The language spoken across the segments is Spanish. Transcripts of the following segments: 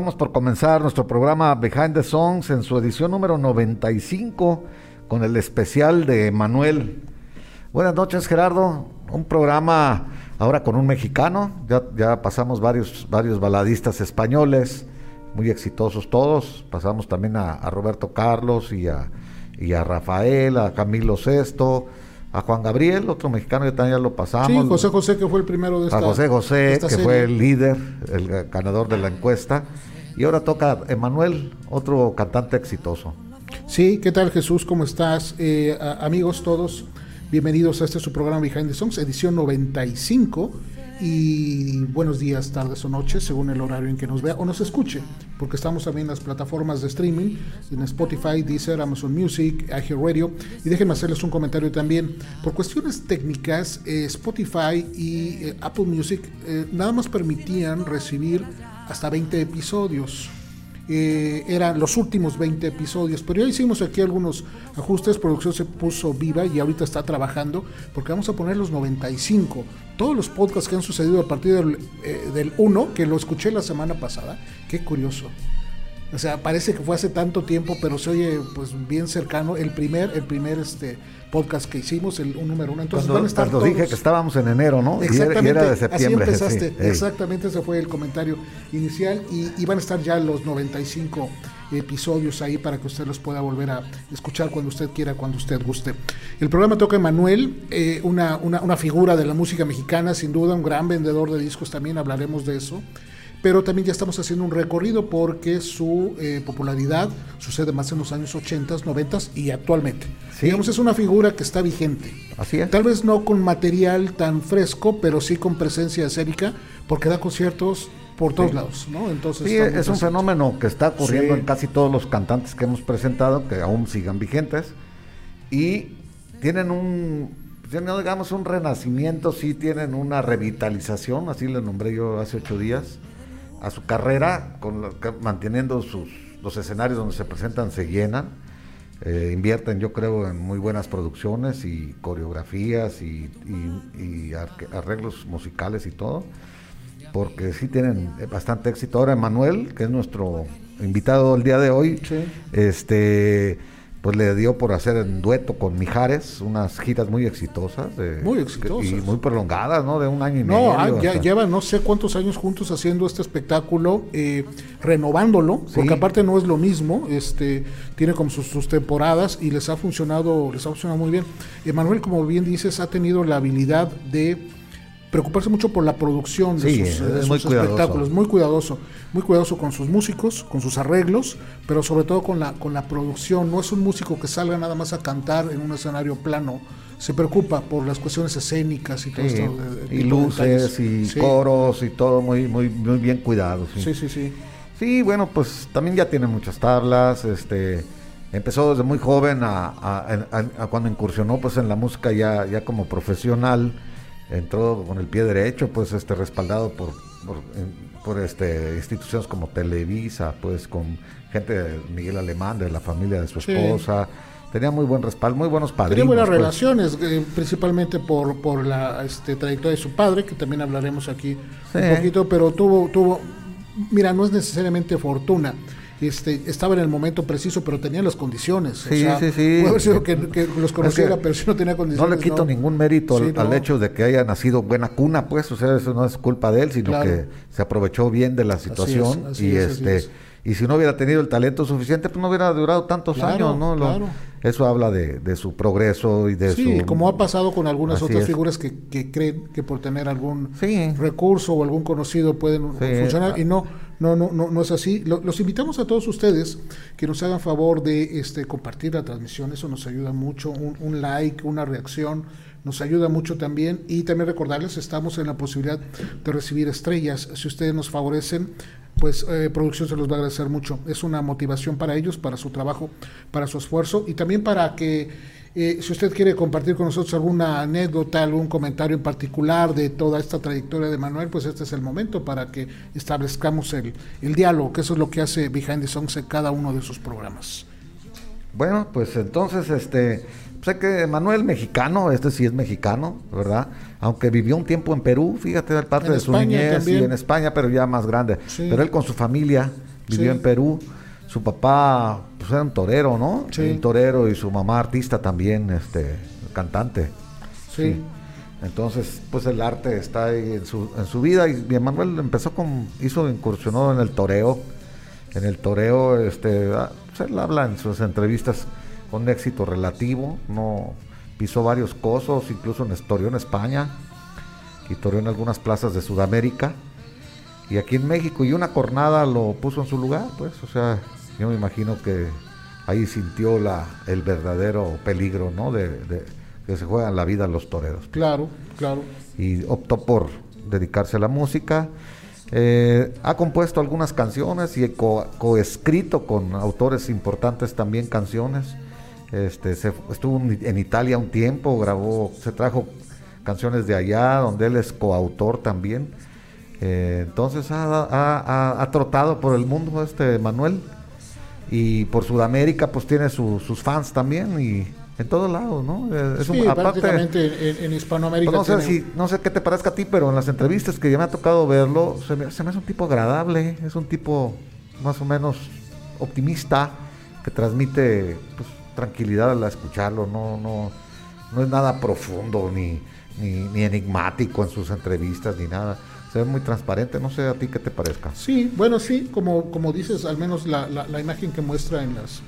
Estamos por comenzar nuestro programa Behind the Songs en su edición número 95 con el especial de Manuel. Buenas noches Gerardo, un programa ahora con un mexicano, ya, ya pasamos varios, varios baladistas españoles, muy exitosos todos, pasamos también a, Roberto Carlos y a, y a Rafael, a Camilo Sesto, a Juan Gabriel, otro mexicano que también ya lo pasamos. Sí, José José, que fue el primero de esta A José José, que fue el líder, el ganador de la encuesta. Y ahora toca Emanuel, otro cantante exitoso. Sí, ¿qué tal Jesús? ¿Cómo estás? Eh, amigos todos, bienvenidos a este su programa Behind the Songs, edición 95 y buenos días, tardes o noches, según el horario en que nos vea o nos escuche, porque estamos también en las plataformas de streaming, en Spotify, Deezer, Amazon Music, Radio Y déjenme hacerles un comentario también. Por cuestiones técnicas, eh, Spotify y eh, Apple Music eh, nada más permitían recibir hasta 20 episodios eh, eran los últimos 20 episodios, pero ya hicimos aquí algunos ajustes, producción se puso viva y ahorita está trabajando porque vamos a poner los 95, todos los podcasts que han sucedido a partir del, eh, del 1, que lo escuché la semana pasada, qué curioso. O sea, parece que fue hace tanto tiempo, pero se oye pues bien cercano. El primer, el primer este podcast que hicimos, el un número uno. Entonces van a estar cuando dije que estábamos en enero, ¿no? Exactamente. Y era, de septiembre. Así empezaste. Exactamente, ese fue el comentario inicial. Y, van a estar ya los 95 episodios ahí para que usted los pueda volver a escuchar cuando usted quiera, cuando usted guste. El programa toca Emanuel, eh, una, una, una figura de la música mexicana, sin duda, un gran vendedor de discos, también hablaremos de eso pero también ya estamos haciendo un recorrido porque su eh, popularidad sucede más en los años 80, 90 y actualmente. Digamos, es una figura que está vigente. Así es. Tal vez no con material tan fresco, pero sí con presencia escénica, porque da conciertos por todos lados, ¿no? Entonces sí, es un fenómeno que está ocurriendo en casi todos los cantantes que hemos presentado, que aún sigan vigentes, y tienen un, digamos, un renacimiento, sí tienen una revitalización, así le nombré yo hace ocho días, a su carrera, con manteniendo sus, los escenarios donde se presentan se llenan. Eh, invierten, yo creo, en muy buenas producciones y coreografías y, arreglos musicales y todo, porque sí tienen bastante éxito. Ahora, Manuel, que es nuestro invitado el día de hoy, este pues le dio por hacer en dueto con Mijares unas giras muy exitosas. muy exitosas. Y muy prolongadas, ¿no? De un año y medio. No, ah, ya llevan no sé cuántos años juntos haciendo este espectáculo, eh, renovándolo, porque aparte no es lo mismo, este tiene como sus, sus, temporadas y les ha funcionado, les ha funcionado muy bien. Emanuel, como bien dices, ha tenido la habilidad de preocuparse mucho por la producción de sus, espectáculos, muy cuidadoso, muy cuidadoso con sus músicos, con sus arreglos, pero sobre todo con la, con la producción. No es un músico que salga nada más a cantar en un escenario plano, se preocupa por las cuestiones escénicas y todo esto. y luces y coros y todo muy, muy, muy bien cuidado. Sí. sí, sí, sí. bueno, pues también ya tiene muchas tablas, este empezó desde muy joven a, cuando incursionó pues en la música ya, ya como profesional entró con el pie derecho, pues este respaldado por, por, este, instituciones como Televisa, pues con gente de Miguel Alemán, de la familia de su esposa. Tenía muy buen respaldo, muy buenos padres. Tenía buenas pues. relaciones, eh, principalmente por, por la este, trayectoria de su padre, que también hablaremos aquí un poquito, pero tuvo, tuvo, mira, no es necesariamente fortuna, este, estaba en el momento preciso, pero tenía las condiciones. Sí, sí, sí. Puede haber sido que, los conociera, pero si no tenía condiciones. No le quito ningún mérito al, hecho de que haya nacido buena cuna, pues, o sea, eso no es culpa de él, sino que se aprovechó bien de la situación y este y si no hubiera tenido el talento suficiente, pues no hubiera durado tantos años, ¿no? eso habla de, su progreso y de sí, su... como ha pasado con algunas otras figuras que, creen que por tener algún recurso o algún conocido pueden funcionar y no, no, no, no, no es así. los invitamos a todos ustedes que nos hagan favor de este compartir la transmisión, eso nos ayuda mucho, un, un like, una reacción nos ayuda mucho también. Y también recordarles estamos en la posibilidad de recibir estrellas. Si ustedes nos favorecen pues eh, producción se los va a agradecer mucho. Es una motivación para ellos para su trabajo para su esfuerzo y también para que eh, si usted quiere compartir con nosotros alguna anécdota algún comentario en particular de toda esta trayectoria de Manuel pues este es el momento para que establezcamos el, el diálogo que eso es lo que hace Behind the Songs en cada uno de sus programas. Bueno pues entonces este sé que Manuel mexicano, este sí es mexicano, ¿verdad? Aunque vivió un tiempo en Perú, fíjate, parte de su niñez y en España, pero ya más grande. Pero él con su familia vivió en Perú. Su papá pues, era un torero, ¿no? Sí. Un torero y su mamá artista también, este, cantante. Sí. Entonces, pues el arte está ahí en su, en su vida y, Manuel empezó con, hizo, incursionó en el toreo. En el toreo, este, ah, pues, él habla en sus entrevistas con éxito relativo, no pisó varios cosos, incluso en, estorió en España, y toreó en algunas plazas de Sudamérica, y aquí en México, y una cornada lo puso en su lugar, pues, o sea, yo me imagino que ahí sintió la, el verdadero peligro, ¿no? De, que se juegan la vida los toreros. Claro, claro. Y optó por dedicarse a la música. Eh, ha compuesto algunas canciones y coescrito con autores importantes también canciones. Este, se, estuvo en Italia un tiempo, grabó, se trajo canciones de allá, donde él es coautor también. Eh, entonces ha, trotado por el mundo este Manuel y por Sudamérica pues tiene sus fans también y en todos lados, ¿no? Eh, es sí, prácticamente en, Hispanoamérica. Pues no sé si, no sé qué te parezca a ti, pero en las entrevistas que ya me ha tocado verlo, se me, se me hace un tipo agradable, es un tipo más o menos optimista, que transmite pues, tranquilidad al escucharlo, no, no, no es nada profundo ni, ni, enigmático en sus entrevistas ni nada. Se ve muy transparente, no sé a ti qué te parezca. Sí, bueno, sí, como, como dices, al menos la, la, imagen que muestra en las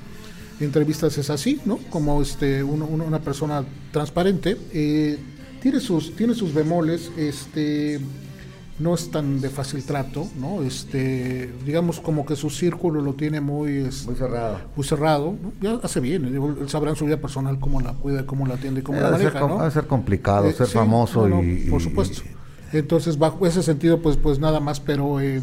entrevistas es así, ¿no? Como este, una persona transparente. Eh, tiene sus, tiene sus bemoles, este no es tan de fácil trato, ¿no? Este, digamos como que su círculo lo tiene muy, muy cerrado. Muy cerrado, Ya hace bien, él sabrá en su vida personal cómo la cuida, cómo la atiende, cómo la maneja, ser, ¿no? Va a ser complicado, eh, ser famoso y, por supuesto. Entonces, bajo ese sentido, pues, pues nada más, pero eh,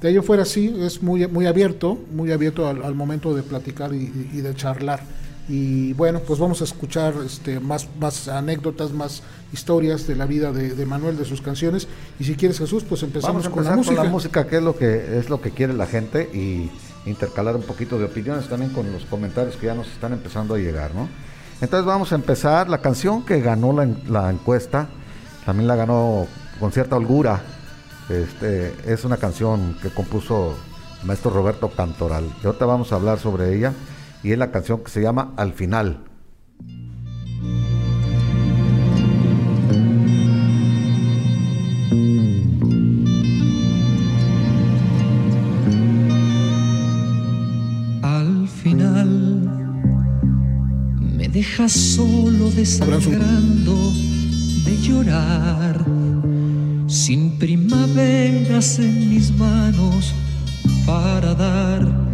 de ello fuera sí, es muy, muy abierto, muy abierto al, momento de platicar y de charlar. Y bueno, pues vamos a escuchar este, más, más anécdotas, más historias de la vida de, Manuel, de sus canciones. Y si quieres, Jesús, pues empezamos con la música. Con la música, que es lo que es lo que quiere la gente, y intercalar un poquito de opiniones también con los comentarios que ya nos están empezando a llegar, ¿no? Entonces vamos a empezar. La canción que ganó la, la encuesta, también la ganó con cierta holgura. Este, es una canción que compuso el maestro Roberto Cantoral. Y ahorita vamos a hablar sobre ella y es la canción que se llama Al final. Al final me dejas solo desangrando de llorar, sin primaveras en mis manos para dar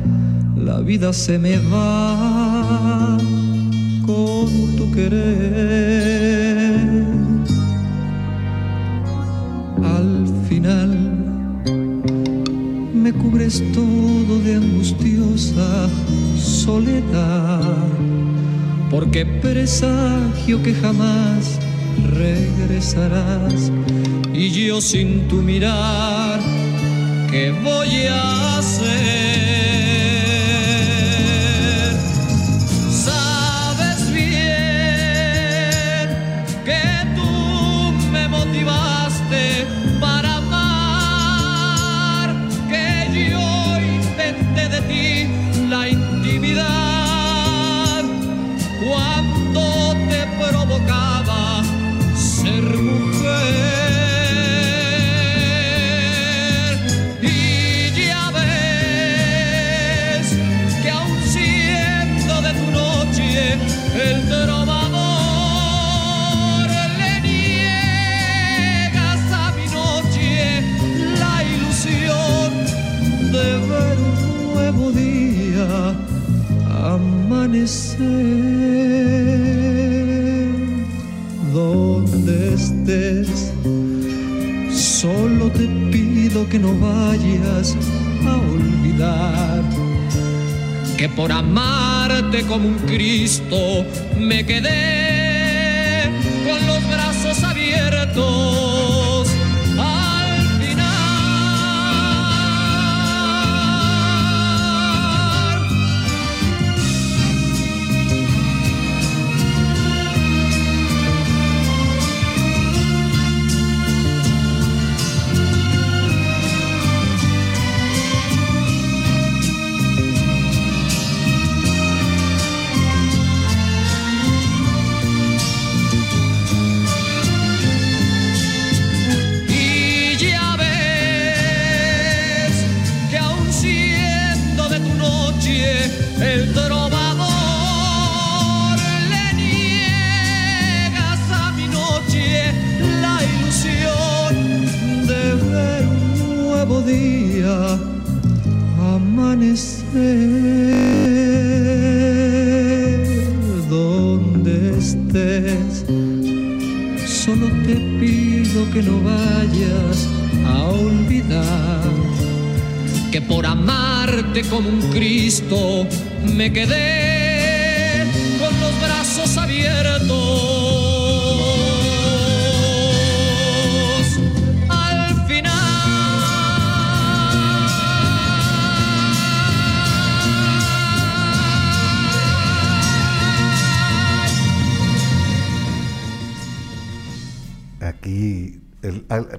la vida se me va con tu querer. Al final me cubres todo de angustiosa soledad, porque presagio que jamás regresarás y yo sin tu mirar, ¿qué voy a hacer? Donde estés. Solo te pido que no vayas a olvidar que por amarte como un Cristo me quedé donde estés. Solo te pido que no vayas a olvidar que por amarte como un Cristo me quedé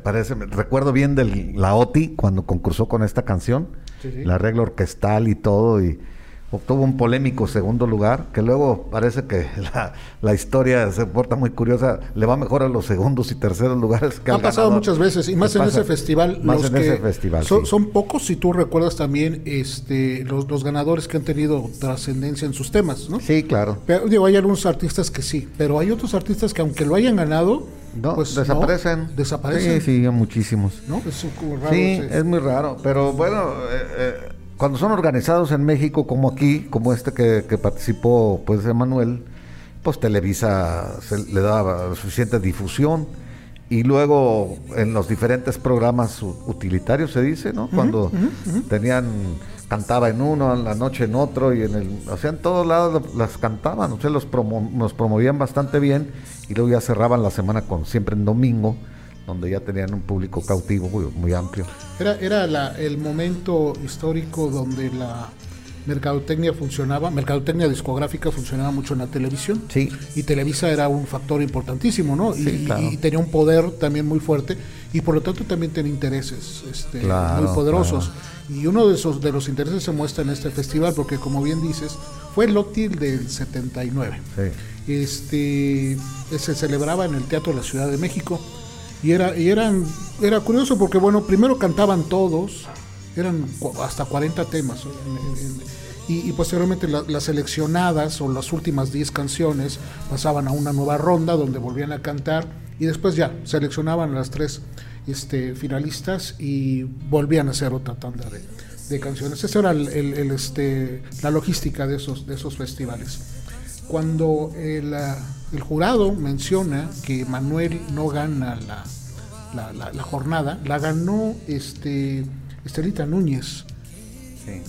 parece, recuerdo bien de la OTI cuando concursó con esta canción, el arreglo orquestal y todo, y obtuvo un polémico segundo lugar, que luego parece que la, historia se porta muy curiosa, le va mejor a los segundos y terceros lugares que Ha pasado muchas veces, y más en ese festival. Más en ese festival. Son, pocos, si tú recuerdas también este los, los ganadores que han tenido trascendencia en sus temas, ¿no? Sí, claro. Pero digo, hay algunos artistas que sí, pero hay otros artistas que aunque lo hayan ganado, no, pues desaparecen. desaparecen. Sí, sí, muchísimos. ¿No? Es raro. Sí, es muy raro. Pero bueno, eh, eh, cuando son organizados en México, como aquí, como este que, participó, pues, Emanuel, pues Televisa le daba suficiente difusión. Y luego en los diferentes programas utilitarios se dice, ¿no? Cuando tenían cantaba en uno, en la noche en otro, y en el, o sea, en todos lados las cantaban, o sea, los nos promovían bastante bien, y luego ya cerraban la semana con siempre en domingo, donde ya tenían un público cautivo muy, amplio. Era, era el momento histórico donde la mercadotecnia funcionaba, mercadotecnia discográfica funcionaba mucho en la televisión. Sí. Y Televisa era un factor importantísimo, ¿no? y, tenía un poder también muy fuerte y por lo tanto también tenía intereses este, muy poderosos. Y uno de esos de los intereses se muestra en este festival porque como bien dices, fue el Lóctil del 79. Sí. Este se celebraba en el Teatro de la Ciudad de México y era y eran era curioso porque bueno, primero cantaban todos, eran hasta 40 temas y, posteriormente las seleccionadas o las últimas 10 canciones pasaban a una nueva ronda donde volvían a cantar y después ya seleccionaban las tres este, finalistas y volvían a hacer otra tanda de, canciones. Esa era el, este, la logística de esos, de esos festivales. Cuando el, el jurado menciona que Manuel no gana la, la, jornada, la ganó este, Estelita Núñez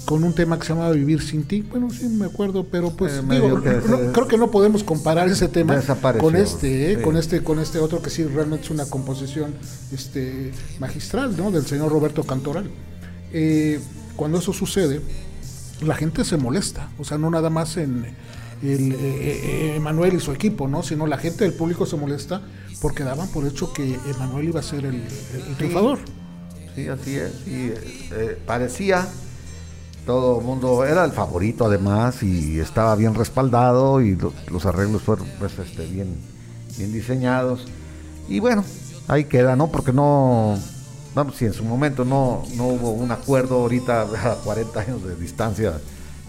con un tema que se llamaba Vivir sin ti. Bueno, sí me acuerdo, pero pues eh, creo que no podemos comparar ese tema con este, eh, con este, con este otro que sí realmente es una composición este magistral, ¿no? Del señor Roberto Cantoral. Eh, cuando eso sucede, la gente se molesta, o sea, no nada más en el Emanuel y su equipo, ¿no? Sino la gente del público se molesta porque daban por hecho que Emanuel iba a ser el, triunfador. Sí, así es. Y parecía todo el mundo era el favorito además y estaba bien respaldado y los arreglos fueron pues, este, bien, bien diseñados. Y bueno, ahí queda, ¿no? Porque no, vamos, si en su momento no, no hubo un acuerdo ahorita a 40 años de distancia,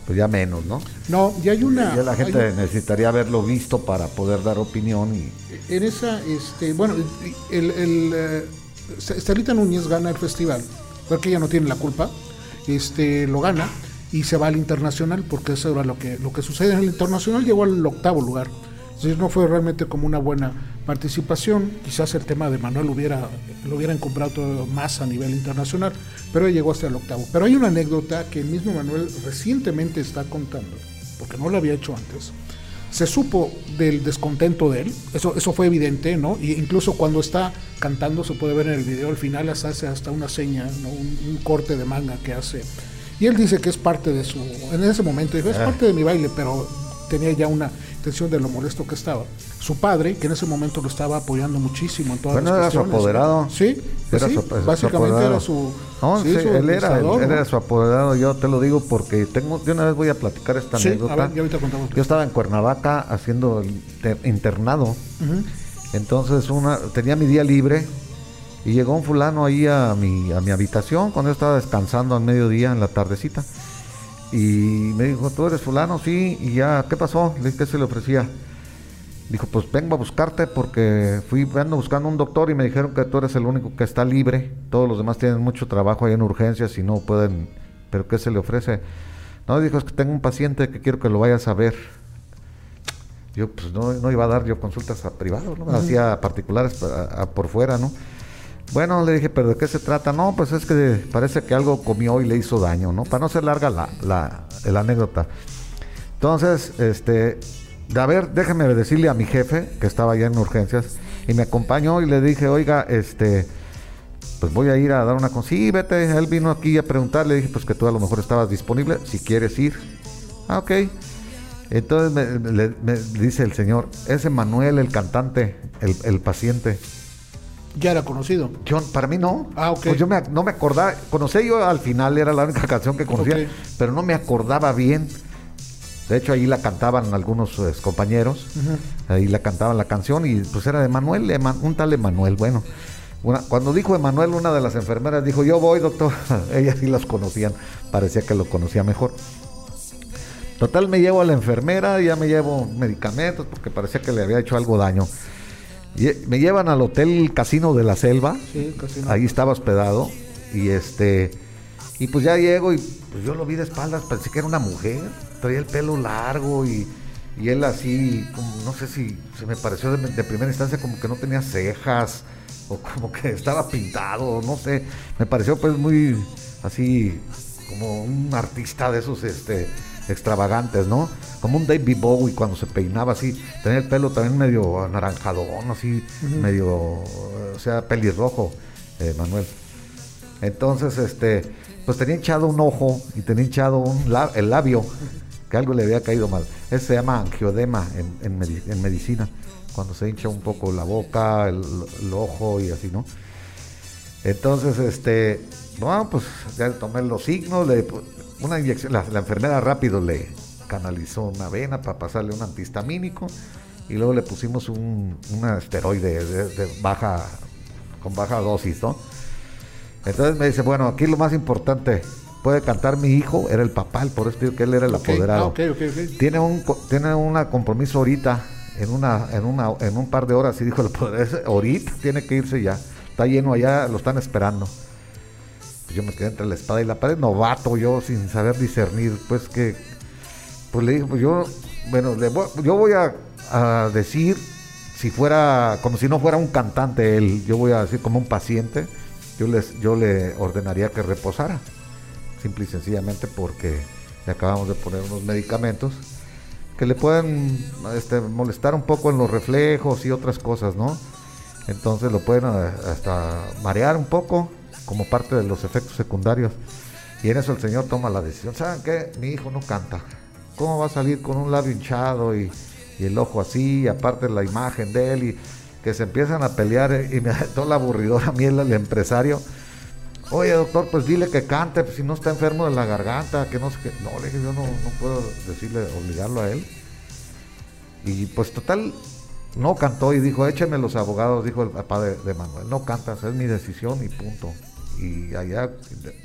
pues ya menos, ¿no? No, ya hay una... Ya la gente necesitaría haberlo visto para poder dar opinión y... En esa, este, bueno, el, el, eh, Estelita Núñez gana el festival, porque ella no tiene la culpa, este, lo gana. y se va al internacional, porque eso era lo que, lo que sucede en el internacional, llegó al octavo lugar. Entonces no fue realmente como una buena participación. Quizás el tema de Manuel hubiera, lo hubieran comprado más a nivel internacional, pero llegó hasta el octavo. Pero hay una anécdota que el mismo Manuel recientemente está contando, porque no lo había hecho antes. Se supo del descontento de él, eso, eso fue evidente, ¿no? Y incluso cuando está cantando, se puede ver en el video, al final hace hasta una seña, ¿no? un, un corte de manga que hace. Y él dice que es parte de su, en ese momento dijo, es Ah. parte de mi baile, pero tenía ya una de lo molesto que estaba. Su padre, que en ese momento lo estaba apoyando muchísimo en todas Bueno, las era su apoderado. Sí, pues Era sí, su- su básicamente era su... No, sí, sí, su él era, él era su apoderado. Yo te lo digo porque tengo, de una vez voy a platicar esta anécdota. ver. Yo estaba en Cuernavaca haciendo internado. Entonces una, tenía mi día libre y llegó un fulano ahí a mi, a mi habitación cuando yo estaba descansando al mediodía en la tardecita. Y me dijo, ¿tú eres fulano? Sí. Y ya, ¿qué pasó? Le dije, ¿qué se le ofrecía? Dijo, pues vengo a buscarte porque fui ando buscando un doctor y me dijeron que tú eres el único que está libre. Todos los demás tienen mucho trabajo ahí en urgencias y no pueden. ¿Pero qué se le ofrece? No, dijo, es que tengo un paciente que quiero que lo vayas a ver. Yo pues no, no iba a dar yo consultas a privados, ¿no? Me hacía particulares a- a- por fuera, ¿no? Bueno, le dije, ¿pero de qué se trata? No, pues es que parece que algo comió y le hizo daño, ¿no? Para no ser larga la, la, la anécdota. Entonces, este, a ver, déjeme decirle a mi jefe, que estaba allá en urgencias, y me acompañó y le dije, oiga, este, pues voy a ir a dar una con Sí, vete, él vino aquí a preguntar, le dije, pues que tú a lo mejor estabas disponible, si quieres ir. Ah, ok. Entonces me, le- me dice el señor, ese Manuel, el cantante, el, el paciente. Ya era conocido. Yo, para mí no. Ah, ok. Pues yo me no me acordaba. Conocí yo al final, era la única canción que conocía, pero no me acordaba bien. De hecho, ahí la cantaban algunos eh, compañeros. Ahí la cantaban la canción y pues era de Manuel, Eman- un tal Emanuel. Bueno, una- cuando dijo Emanuel, una de las enfermeras dijo: Yo voy, doctor. Ellas sí los conocían, parecía que lo conocía mejor. Total, me llevo a la enfermera, ya me llevo medicamentos porque parecía que le había hecho algo daño. Me llevan al hotel Casino de la Selva. Sí. Ahí estaba hospedado. Y este. Y pues ya llego y pues yo lo vi de espaldas, pensé que era una mujer. Traía el pelo largo y, y él así, como, no sé si se me pareció de, de primera instancia como que no tenía cejas o como que estaba pintado, no sé. Me pareció pues muy así como un artista de esos este extravagantes, ¿no? Como un David Bowie cuando se peinaba así, tenía el pelo también medio anaranjadón, así, medio, o sea, pelirrojo, eh, Manuel. Entonces, este, pues tenía hinchado un ojo y tenía hinchado un la- el labio, que algo le había caído mal. Ese se llama angiodema en, en medi- en medicina, cuando se hincha un poco la boca, el, el ojo y así, ¿no? Entonces, este, bueno, pues ya tomé los signos, le, una inyección, la, la enfermera rápido le canalizó una vena para pasarle un antihistamínico y luego le pusimos un, una esteroide de, de baja, con baja dosis, ¿no? Entonces me dice, bueno, aquí lo más importante, puede cantar mi hijo, era el papá, el- por eso digo que él era el apoderado. ah, ok, ok, ok. Tiene un tiene una compromiso ahorita, en una, en una, en un par de horas, y dijo el poder, ahorita tiene que irse ya. Está lleno allá, lo están esperando. Yo me quedé entre la espada y la pared, novato yo, sin saber discernir, pues que, pues le dije, pues yo, bueno, le voy- yo voy a, a decir, si fuera, como si no fuera un cantante él, yo voy a decir como un paciente, yo les, yo le ordenaría que reposara, simple y sencillamente porque le acabamos de poner unos medicamentos que le pueden este, molestar un poco en los reflejos y otras cosas, ¿no? Entonces lo pueden eh, hasta marear un poco como parte de los efectos secundarios. Y en eso el señor toma la decisión. ¿Saben qué? Mi hijo no canta. ¿Cómo va a salir con un labio hinchado y, el ojo así? Y aparte la imagen de él y que se empiezan a pelear eh, y me da la aburridora a mí empresario. Oye, doctor, pues dile que cante, pues, si no está enfermo de la garganta, que no sé qué. No, le dije, yo no, no puedo decirle, obligarlo a él. Y pues total, no cantó y dijo, échenme los abogados, dijo el papá de, de Manuel, no cantas, es mi decisión y punto. Y allá de-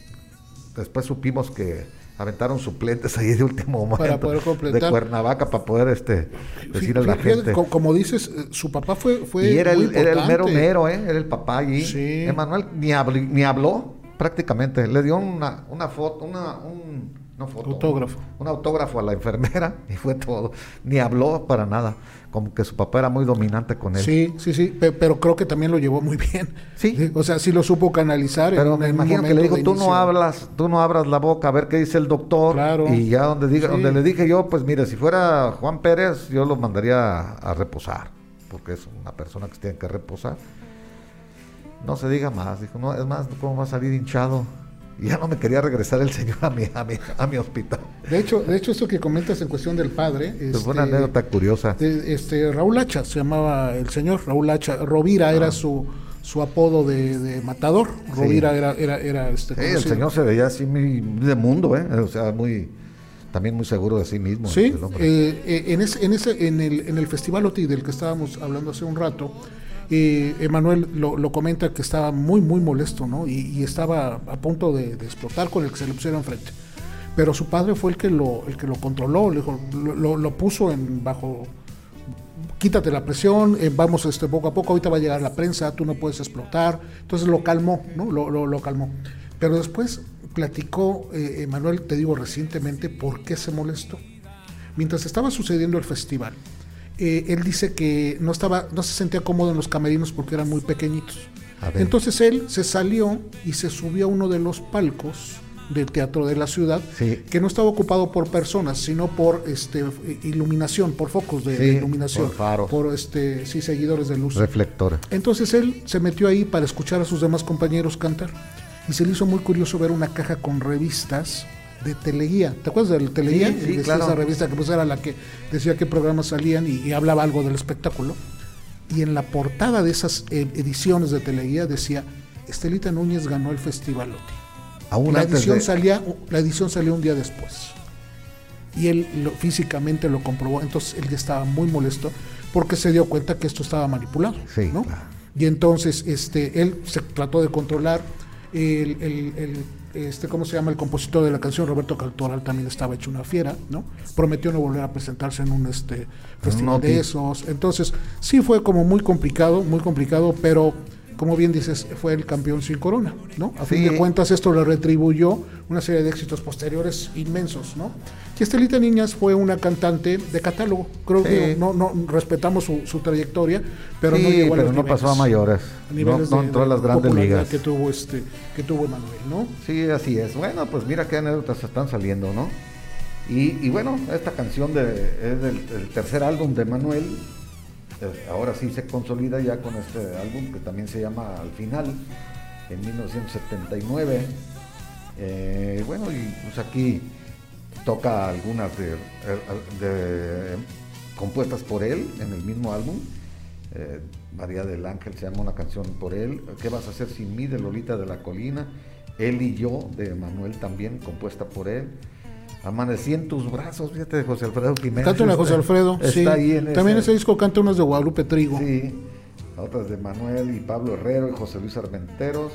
después supimos que aventaron suplentes ahí de último momento Para poder completar. de Cuernavaca para poder este decir a la gente. co- Como dices, eh, su papá fue, fue y era muy el, era el mero mero, ¿eh? Era el papá allí. Sí. Emanuel ni, habl- ni habló prácticamente. Le dio una, una foto, una, un- no foto, Autógrafo. Un, autógrafo a la enfermera y fue todo. Ni habló para nada. Como que su papá era muy dominante con él. Sí, sí, sí, pe- pero creo que también lo llevó muy bien. Sí. O sea, sí lo supo canalizar. Pero en- me en imagino que le dijo, tú no inicio". hablas, tú no abras la boca, a ver qué dice el doctor. Claro. Y ya donde diga, Sí. donde le dije yo, pues mire, si fuera Juan Pérez, yo lo mandaría a, a reposar, porque es una persona que tiene que reposar. No se diga más, dijo, no, es más, ¿cómo va a salir hinchado? Ya no me quería regresar el señor a mi, a mi, a mi hospital. De hecho, de hecho, esto que comentas en cuestión del padre. Fue una este, anécdota curiosa. este, Raúl Hacha se llamaba el señor, Raúl Hacha. Rovira Ah. era su, su apodo de, de matador. Rovira era, era, era este, Sí, el señor se veía así muy de mundo, ¿eh? O sea, muy, también muy seguro de sí mismo. Sí, eh, eh, en, ese, en, ese, en, el, en el Festival OTI del que estábamos hablando hace un rato, Emanuel lo, lo comenta que estaba muy, muy molesto, ¿no? Y, estaba a punto de, explotar con el que se le pusiera enfrente. Pero su padre fue el que lo, el que lo controló, le dijo, lo, lo- lo puso en bajo, quítate la presión, eh, vamos este, poco a poco, ahorita va a llegar la prensa, tú no puedes explotar. Entonces lo calmó, ¿no? Lo, lo, lo calmó. Pero después platicó, eh, Emanuel, te digo recientemente, por qué se molestó. Mientras estaba sucediendo el festival, eh, él dice que no, estaba, no se sentía cómodo en los camerinos porque eran muy pequeñitos. Entonces él se salió y se subió a uno de los palcos del teatro de la ciudad, Sí. que no estaba ocupado por personas, sino por este iluminación, por focos de, iluminación, por faros. por este sí seguidores de luz. Reflector. Entonces él se metió ahí para escuchar a sus demás compañeros cantar y se le hizo muy curioso ver una caja con revistas de teleguía. ¿Te acuerdas del teleguía? Sí, sí, Decía claro. Esa revista que pues era la que decía qué programas salían y, y hablaba algo del espectáculo. Y en la portada de esas eh, ediciones de teleguía decía Estelita Núñez ganó el Festival. Aún La edición, de- salía, la edición salió un día después. Y él lo- físicamente lo comprobó. Entonces él ya estaba muy molesto porque se dio cuenta que esto estaba manipulado. Sí, ¿no? claro. Y entonces este, él se trató de controlar. El, el- el, este, ¿Cómo se llama? El compositor de la canción, Roberto Cantoral, también estaba hecho una fiera. ¿no? Prometió no volver a presentarse en un este, festival de esos. Entonces sí fue como muy complicado, muy complicado, pero como bien dices, fue el campeón sin corona, ¿no? A fin de cuentas esto le retribuyó una serie de éxitos posteriores inmensos, ¿no? Y Estelita Niñas fue una cantante de catálogo, creo Sí. que no, no respetamos su, su trayectoria, pero no llegó a pero los no niveles, pasó a mayores. a niveles no, no de- entró a las grandes ligas. que tuvo este, que tuvo Emanuel, ¿no? Sí, así es. Bueno, pues mira qué anécdotas están saliendo, ¿no? Y, y bueno, esta canción de, es del, del tercer álbum de Manuel. Eh, ahora sí se consolida ya con este álbum que también se llama Al Final, en 1979. Eh, bueno, y pues aquí toca algunas de, de- compuestas por él en el mismo álbum. Eh, María del Ángel se llama una canción por él. ¿Qué vas a hacer sin mí? de Lolita de la Colina. Él y yo de Manuel también, compuesta por él. Amanecí en tus brazos, fíjate, de José Alfredo Jiménez. Canta una José Alfredo, está sí. ahí en También ese- ese disco canta unas de Guadalupe Trigo. Sí, otras de Manuel y Pablo Herrero y José Luis Armenteros,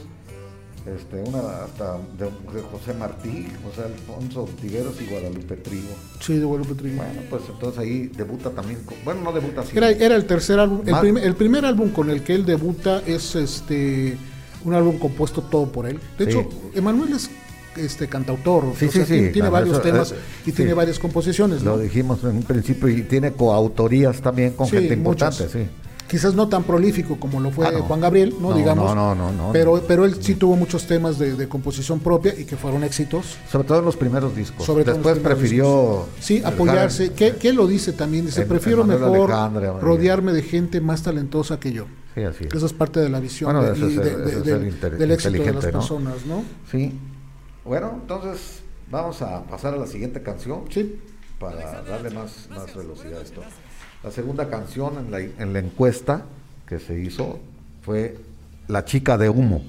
este, una hasta de, de José Martí, José Alfonso Tigueros y Guadalupe Trigo. Sí, de Guadalupe Trigo. Bueno, pues entonces ahí debuta también, con- bueno, no debuta así. Era, era el tercer álbum. El, primer, el primer álbum con el que él debuta es este un álbum compuesto todo por él. De Sí. hecho, Emanuel es este cantautor, Sí, o sea, sí, sí, tiene, varios eso, temas eh, y tiene varias composiciones. ¿no? Lo dijimos en un principio y tiene coautorías también con gente importante, muchas. sí. Quizás no tan prolífico como lo fue Ah, no. Juan Gabriel, ¿no? No, Digamos. no, no, no, no, pero, pero él sí tuvo muchos temas de, de composición propia y que fueron éxitos. Sobre todo en los primeros discos. Sobre Después prefirió Sí, apoyarse. ¿Qué, qué lo dice también? Dice, En- prefiero en mejor rodearme de gente más talentosa que yo. Sí, así es. Eso es parte de la visión Bueno, de- eso es y ser- de- eso de- es del, éxito de las personas, ¿no? Sí. Bueno, entonces vamos a pasar a la siguiente canción. Sí. para darle más, más velocidad a esto. La segunda canción en la, en la encuesta que se hizo fue La chica de humo.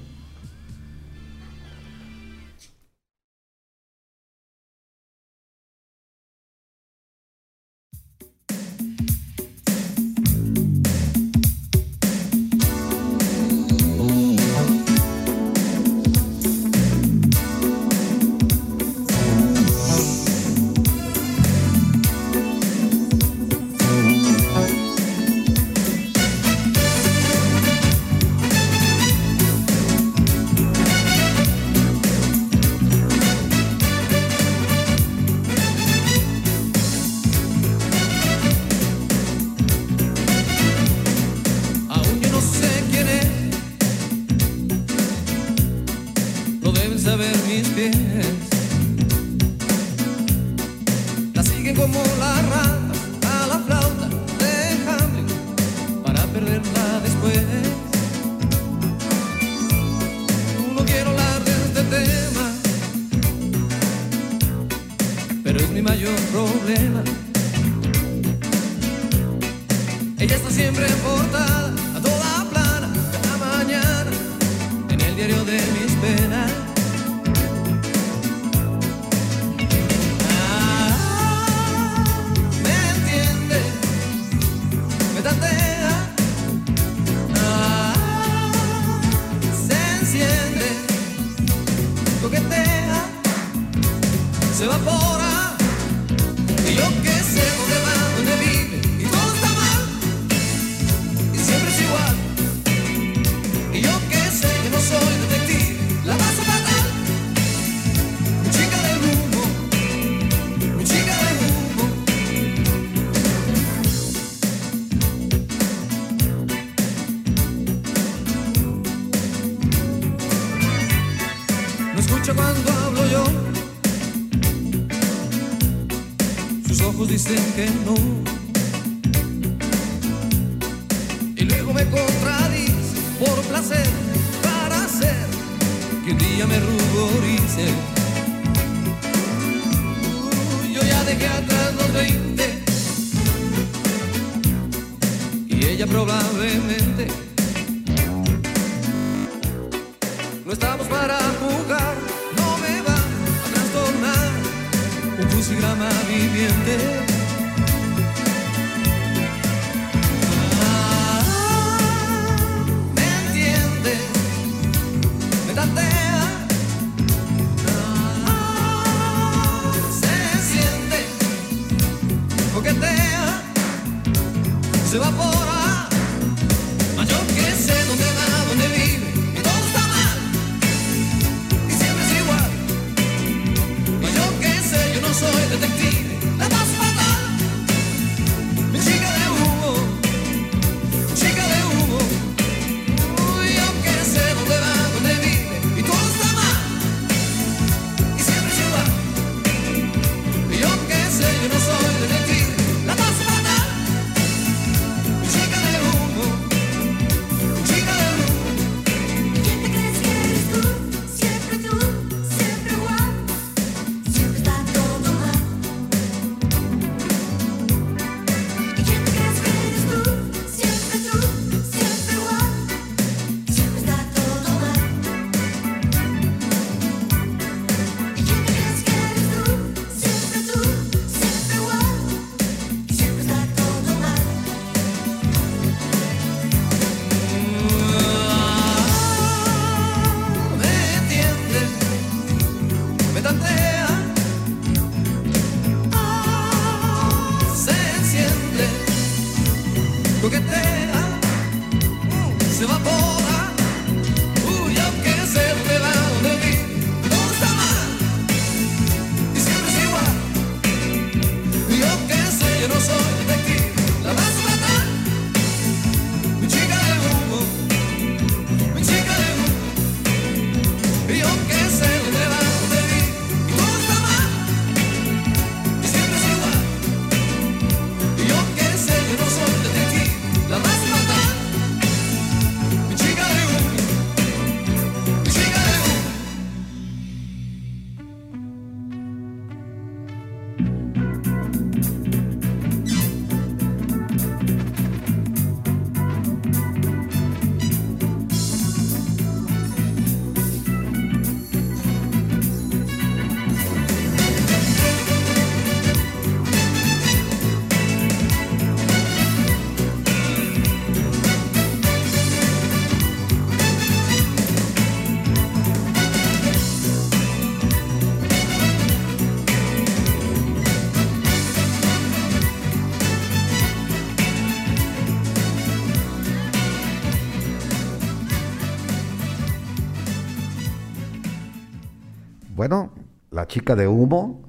chica de humo.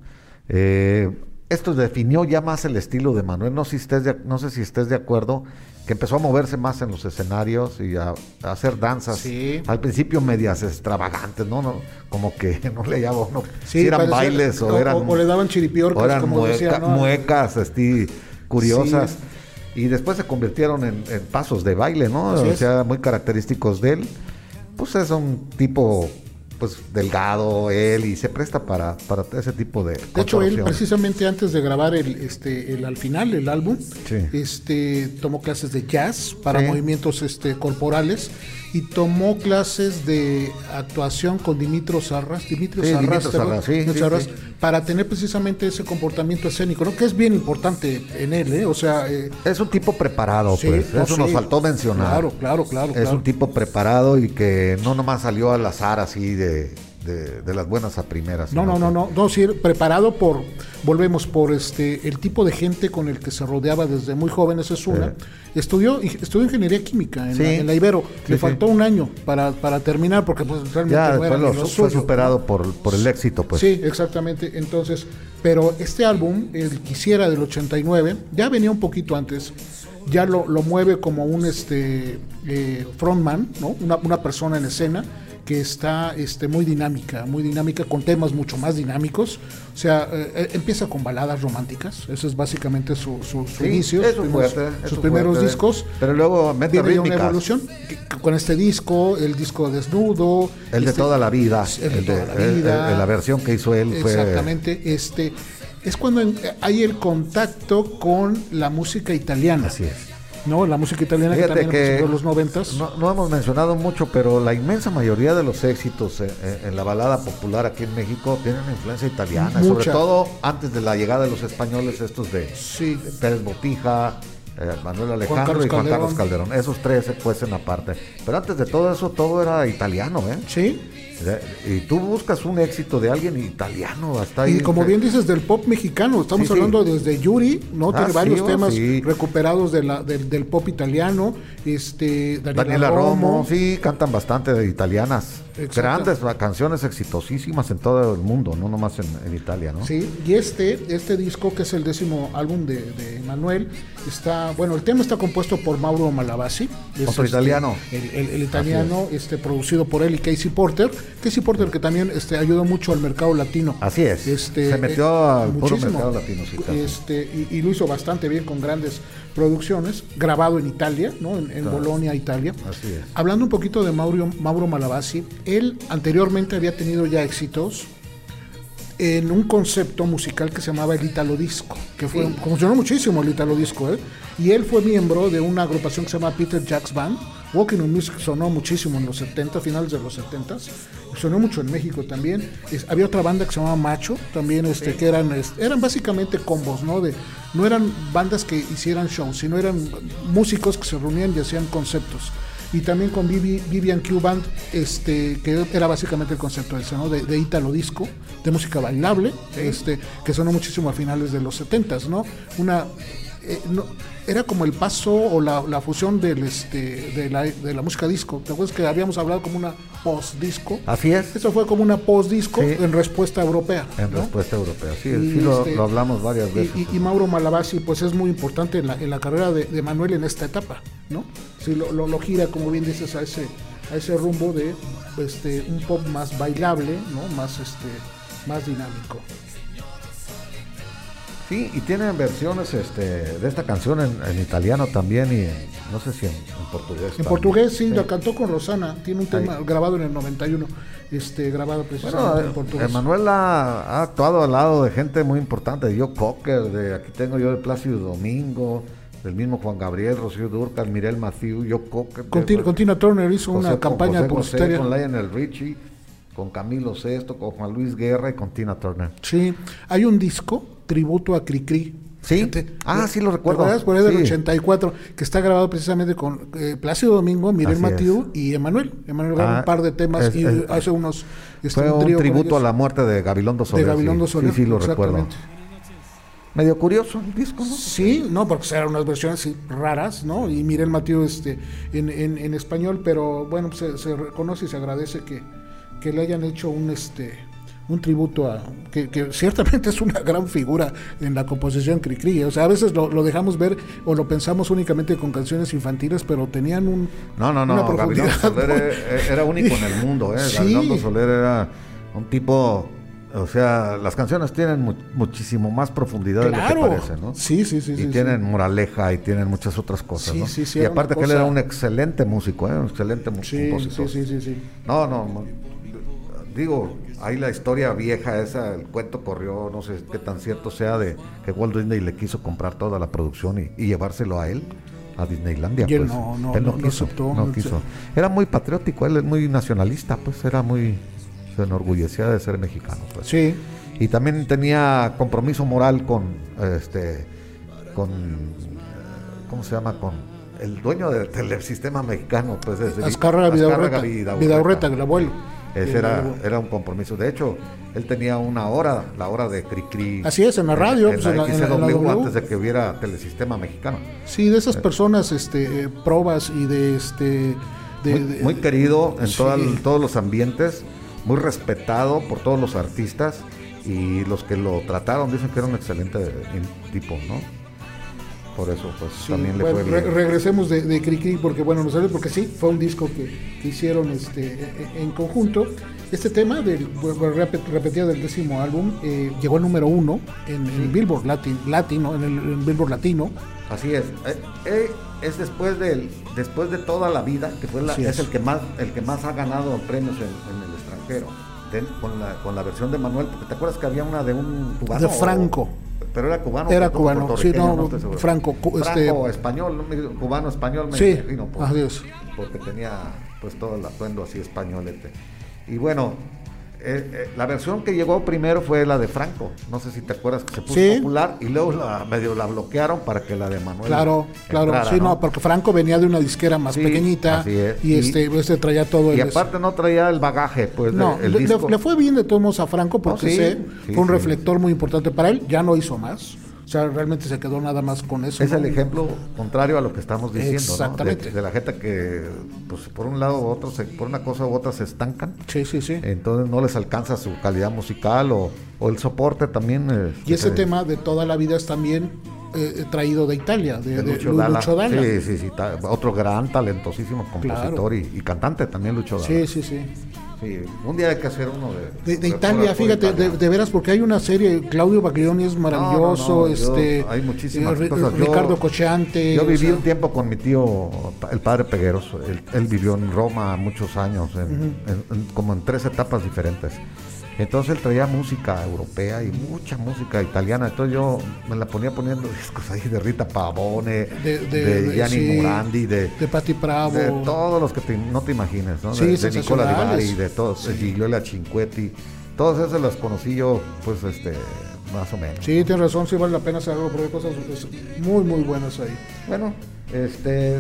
Eh, esto definió ya más el estilo de Manuel. No, si estés no sé si estés de acuerdo que empezó a moverse más en los escenarios y a, hacer danzas. Al principio medias extravagantes, ¿no? no como que no le hallaba uno sí, si eran bailes o, eran... O le daban chiripiorcas, eran como mueca, decía. Muecas, curiosas. Y después se convirtieron en, pasos de baile, ¿no? O sea, muy característicos de él. Pues es un tipo pues delgado él y se presta para, para ese tipo de De hecho, él precisamente antes de grabar el, este, el al final, el álbum, Sí. este, tomó clases de jazz para Sí. movimientos este, corporales y tomó clases de actuación con Dimitro Sarras, Dimitro Sí, Sarras, Dimitro perdón, Sarras, sí, Dimitro sí, Sarras, para tener precisamente ese comportamiento escénico, ¿no? que es bien importante en él, ¿eh? o sea, eh, Es un tipo preparado, pues. Eso nos faltó mencionar. Claro, claro, claro. Es claro. un tipo preparado y que no nomás salió al azar así de, de, de las buenas a primeras. No, no, no, no, no, sí, preparado por, volvemos por este, el tipo de gente con el que se rodeaba desde muy joven, esa es una. Estudió, estudió ingeniería química en, Sí. la, en la Ibero, Sí, le sí. faltó un año para, para terminar, porque pues realmente Ya no era después ni lo- lo fue suyo. superado por, por el éxito, pues. Sí, exactamente. Entonces, pero este álbum, el Quisiera del 89, ya venía un poquito antes. Ya lo, lo mueve como un este eh, frontman, ¿no? Una, una persona en escena que está este, muy dinámica, muy dinámica, con temas mucho más dinámicos. O sea, eh, eh, empieza con baladas románticas, ese es básicamente su, su, su Sí, inicio, sus fuerte, sus su primeros fuerte. discos. Pero luego mete Viene una evolución con este disco, el disco Desnudo. El de este- toda la vida. El de toda la el- vida. el- la versión que hizo él fue. Exactamente, este es cuando hay el contacto con la música italiana. Así es. ¿No? La música italiana que también que en los noventas. No, no hemos mencionado mucho, pero la inmensa mayoría de los éxitos en, en- en la balada popular aquí en México tienen influencia italiana, sobre todo antes de la llegada de los españoles, estos de Sí. Pérez Botija, eh, Manuel Alejandro y Juan Carlos Calderón. Esos tres se cuecen aparte. Pero antes de todo eso, todo era italiano, ¿eh? Sí. Y tú buscas un éxito de alguien italiano, hasta ahí. Y como bien dices, del pop mexicano, estamos Sí, sí. hablando desde Yuri, ¿no? Ah, Tiene varios oh, temas recuperados de la, del, del pop italiano. Este, Daniela, Daniela Romo, Romo. sí, cantan bastante de italianas. Grandes canciones exitosísimas en todo el mundo, no nomás en, en Italia, ¿no? Sí, y este, este disco, que es el décimo álbum de, de Manuel, está, bueno, el tema está compuesto por Mauro Malavasi. es Otro italiano. El, el- el italiano, este, producido por él y Casey Porter. Casey Porter que también este, ayudó mucho al mercado latino. Así es. Este, Se metió eh, al puro mercado latino, sí, claro. Este, y, y lo hizo bastante bien con grandes producciones, grabado en Italia, ¿no? en, en Bolonia, Italia. Así es. Hablando un poquito de Mauro, Mauro Malavasi, él anteriormente había tenido ya éxitos en un concepto musical que se llamaba el Italo Disco, que fue, funcionó muchísimo el Italo Disco, ¿eh? y él fue miembro de una agrupación que se llama Peter Jack's Band. Walking on Music sonó muchísimo en los 70, finales de los 70, sonó mucho en México también. Es- había otra banda que se llamaba Macho, también este, que eran, eran básicamente combos, ¿no? De, no eran bandas que hicieran shows, sino eran músicos que se reunían y hacían conceptos y también con Vivi- Vivian Q Band, este, que era básicamente el concepto ese, ¿no? de, de Italo Disco, de música bailable, este, que sonó muchísimo a finales de los 70 ¿no? Una, eh, no- era como el paso o la, la fusión del, este, de, la, de la música disco. ¿Te acuerdas que habíamos hablado como una post-disco? Así es. Eso fue como una post-disco Sí. en respuesta europea. En ¿no? respuesta europea. Sí, Y, sí lo, este, lo hablamos varias y- veces. Y, y Mauro Malavasi, pues es muy importante en la, en la carrera de, de Manuel en esta etapa, ¿no? Sí, lo, lo, lo gira, como bien dices, a ese, a ese rumbo de este, un pop más bailable, ¿no? Más, este, más dinámico. Sí, y tienen versiones este, de esta canción en, en italiano también y en- no sé si en, en portugués. En también. portugués, sí, la cantó con Rosana. Tiene un tema Ahí. grabado en el 91, este, grabado precisamente Bueno, en portugués. Emanuel ha, actuado al lado de gente muy importante, de Joe Cocker, de aquí tengo yo de Plácido Domingo, del mismo Juan Gabriel, Rocío Durcal, Mirel Mathieu, Joe Cocker. Con, de- Ti- con Tina Turner hizo José- una con campaña José José, publicitaria. con Lionel Richie, con Camilo Sesto, con Juan Luis Guerra y con Tina Turner. Sí, hay un disco tributo a Cricri. Sí. Ah, ¿te- sí lo recuerdo. ¿Te acuerdas? Por ahí del Sí. 84, que está grabado precisamente con eh, Plácido Domingo, Miguel Así Mathieu y Emanuel. Emanuel graba Ah, un par de temas es- y es- hace unos. este, Fue un tributo a la muerte de Gabilondo Soler. de Gabilondo. Soler. Sí, sí, lo recuerdo. Medio curioso el disco, ¿no? Sí, no, porque eran unas versiones raras, ¿no? Y Miguel Mathieu este, en, en, en español, pero bueno, se, se reconoce y se agradece que, que le hayan hecho un este un tributo a que, que ciertamente es una gran figura en la composición Cricri. O sea, a veces lo, lo dejamos ver o lo pensamos únicamente con canciones infantiles, pero tenían un No, no, no. Profundidad Soler muy- era, era único en el mundo, ¿eh? Sí. Gabilondo Soler era un tipo O sea, las canciones tienen mu- muchísimo más profundidad de lo que parece, ¿no? Sí, sí, sí. y sí, sí. tienen moraleja y tienen muchas otras cosas, Sí, ¿no? sí, sí, y aparte que él era un excelente músico, ¿eh? Un excelente compositor. sí, sí, sí, sí. No, no. Digo, hay la historia vieja esa, el cuento corrió, no sé qué tan cierto sea, de que Walt Disney le quiso comprar toda la producción y, y llevárselo a él, a Disneylandia. Pues. no, no, él no, no, quiso, aceptó, no quiso. Era muy patriótico, él es muy nacionalista, pues era muy, se enorgullecía de ser mexicano. Pues. Sí, Y también tenía compromiso moral con, este, con, ¿cómo se llama? Con el dueño del telesistema mexicano, pues es Azcárraga. Vidaurreta. Vidaurreta, el abuelo. Ese era, era un compromiso. De hecho, él tenía una hora, la hora de Cricri. Así es, en la radio, En, pues, la en la- en la- en la XCW, W. antes de que hubiera telesistema mexicano. Sí, de esas personas, este, eh, probas y de este. De, muy, de- muy querido en sí. toda- todos los ambientes, muy respetado por todos los artistas y los que lo trataron dicen que era un excelente tipo, ¿no? Por eso, pues Sí, también le bueno, fue re- bien. regresemos de, de Cri Cri porque bueno, nos sale porque sí, fue un disco que, que hicieron este en conjunto. Este tema del bueno, repetido del décimo álbum eh, llegó al número uno en el Billboard Latin, Latino, en el en Billboard Latino. Así es. Eh, eh, es después del después de toda la vida que fue la, es. es. el que más el que más ha ganado premios en, en el extranjero. Con la con la versión de Manuel, porque te acuerdas que había una de un cubano De Franco. o- pero era cubano. Era cubano, sí, puertorriqueño, no, estoy. Franco, cu- Franco este- español, no cubano español, me Sí, por- es. porque tenía pues todo el atuendo así españolete. Y bueno, eh, eh, la versión que llegó primero fue la de Franco. No sé si te acuerdas que se puso Sí. popular y luego la, medio la bloquearon para que la de Manuel. Claro, claro, entrara, sí, no, porque Franco venía de una disquera más Sí, pequeñita así es. y, Y- este, este traía todo Y el aparte no traía el bagaje, pues, No, el le, disco. le- le fue bien de todos modos a Franco porque No, sí, sé, sí, fue un reflector muy importante para él, ya no hizo más. O sea, realmente se quedó nada más con eso. Es ¿no? el ejemplo contrario a lo que estamos diciendo, ¿no? Exactamente. De, de la gente que, pues, por un lado u otro, se- por una cosa u otra se estancan. Sí, sí, sí. Entonces no les alcanza su calidad musical o, o el soporte también. eh, y ese eh, tema de toda la vida es también eh, traído de Italia, de, de de Lucho Lu- Dalla. Lucho Dalla. Sí, sí, sí. ta- otro gran, talentosísimo compositor y, y cantante también, Lucho Dalla. Sí, sí, sí. Sí, un día hay que hacer uno de... De, de por- Italia, fíjate, de, veras, porque hay una serie, Claudio Baglioni es maravilloso, No, no, no, yo- este, hay muchísimas eh, cosas. Yo- Ricardo Cocheante. Yo o viví sea, un tiempo con mi tío, el padre Pegueros. Él, él vivió en Roma muchos años, en- en- en- como en tres etapas diferentes. Entonces él traía música europea y mucha música italiana. Entonces yo me la ponía poniendo discos ahí de Rita Pavone, De- de, de- de- Gianni sí, Morandi, de, de Patti Bravo. de todos los que te- no te imagines, ¿no? Sí, de, de Nicola Di sensacionales. Bari, de todos, de Gigliola Cinquetti. Todos esos los conocí yo, pues, este, más o menos. Sí, tienes razón, sí vale la pena saberlo, porque hay cosas pues, muy, muy buenas ahí. Bueno, este,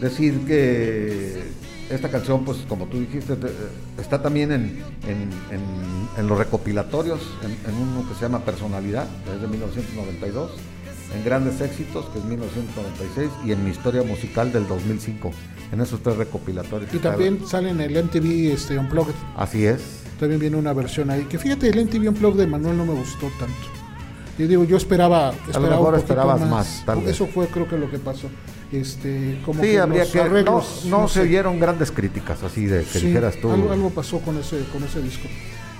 decir que esta canción, pues como tú dijiste, te- está también en, en- en- en los recopilatorios, en, uno que se llama Personalidad, que es de 1992, en Grandes Éxitos, que es 1996, y en Mi Historia Musical del 2005, en esos tres recopilatorios. Y también sale en el MTV este, Unplugged. Así es. También viene una versión ahí. Que fíjate, el MTV Unplugged de Manuel no me gustó tanto. Yo digo, yo esperaba, esperaba mejor un esperabas más, tal vez. Eso fue creo que lo que pasó. Este, como Sí, que habría que... No, arreglos, no se sé. oyeron grandes críticas así de que Sí, dijeras tú... Algo, algo pasó con ese, con ese disco.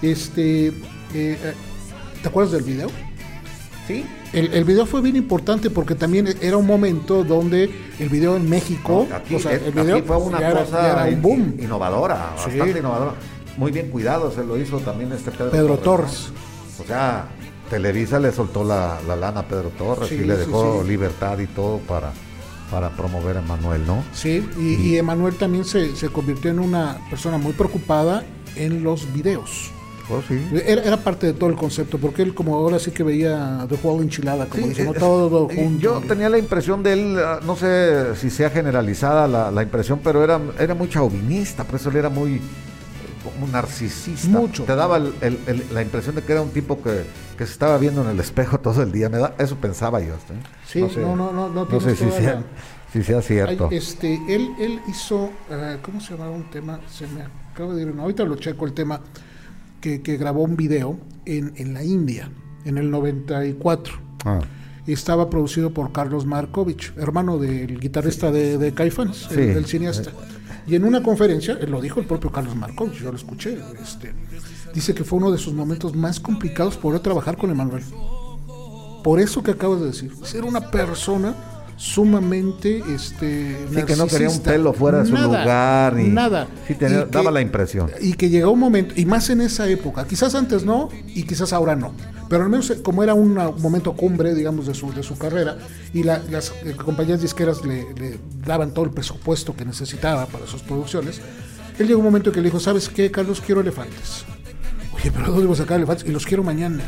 Este, eh, eh, ¿te acuerdas del video? Sí, El, el video fue bien importante porque también era un momento donde el video en México, Aquí, o sea, el video aquí fue una ya era- cosa ya era boom. innovadora, Sí. bastante innovadora. Muy bien cuidado, se lo hizo también este Pedro, Pedro ¿no? Torres. O sea, Televisa le soltó la, la lana a Pedro Torres Sí, y le dejó sí. libertad y todo para, para promover a Manuel, ¿no? Sí, y, y Emanuel también se, se convirtió en una persona muy preocupada en los videos. Oh, sí. Era, era parte de todo el concepto, porque él como ahora sí que veía The Whole enchilada, como Sí, dice, ¿no? es- todo junto. Yo tenía la impresión de él, ah, no sé si sea generalizada la, la impresión, pero era, era muy chauvinista, por eso él era muy como narcisista. Mucho. Te daba el- el- el- la impresión de que era un tipo que, que se estaba viendo en el espejo todo el día. Me da, eso pensaba yo. ¿eh? Sí, no, no, no, no No sé tienes si sea, si sea cierto. Ay, este, él, él hizo, ah, ¿cómo se llamaba un tema? Se me acaba de ir, no, ahorita lo checo el tema, que, que grabó un video en, en la India, en el 94. Ah, estaba producido por Carlos Markovich, hermano del guitarrista de, de Caifanes, el, cineasta. Y en una conferencia, él lo dijo el propio Carlos Marcos, yo lo escuché, este, dice que fue uno de sus momentos más complicados poder trabajar con Emanuel. Por eso que acabas de decir, ser una persona sumamente este Sí, que no quería un pelo fuera de su Nada, lugar. Y, nada Sí, tenía- Y que- daba la impresión. y que llegó un momento, y más en esa época, quizás antes no, y quizás ahora no, pero al menos eh, como era un momento cumbre, digamos, de su, de su carrera, y la- las eh, compañías disqueras le, le daban todo el presupuesto que necesitaba para sus producciones, él llegó un momento en que le dijo, ¿sabes qué, Carlos? Quiero elefantes. Oye, pero ¿dónde voy a sacar elefantes? Y los quiero mañana.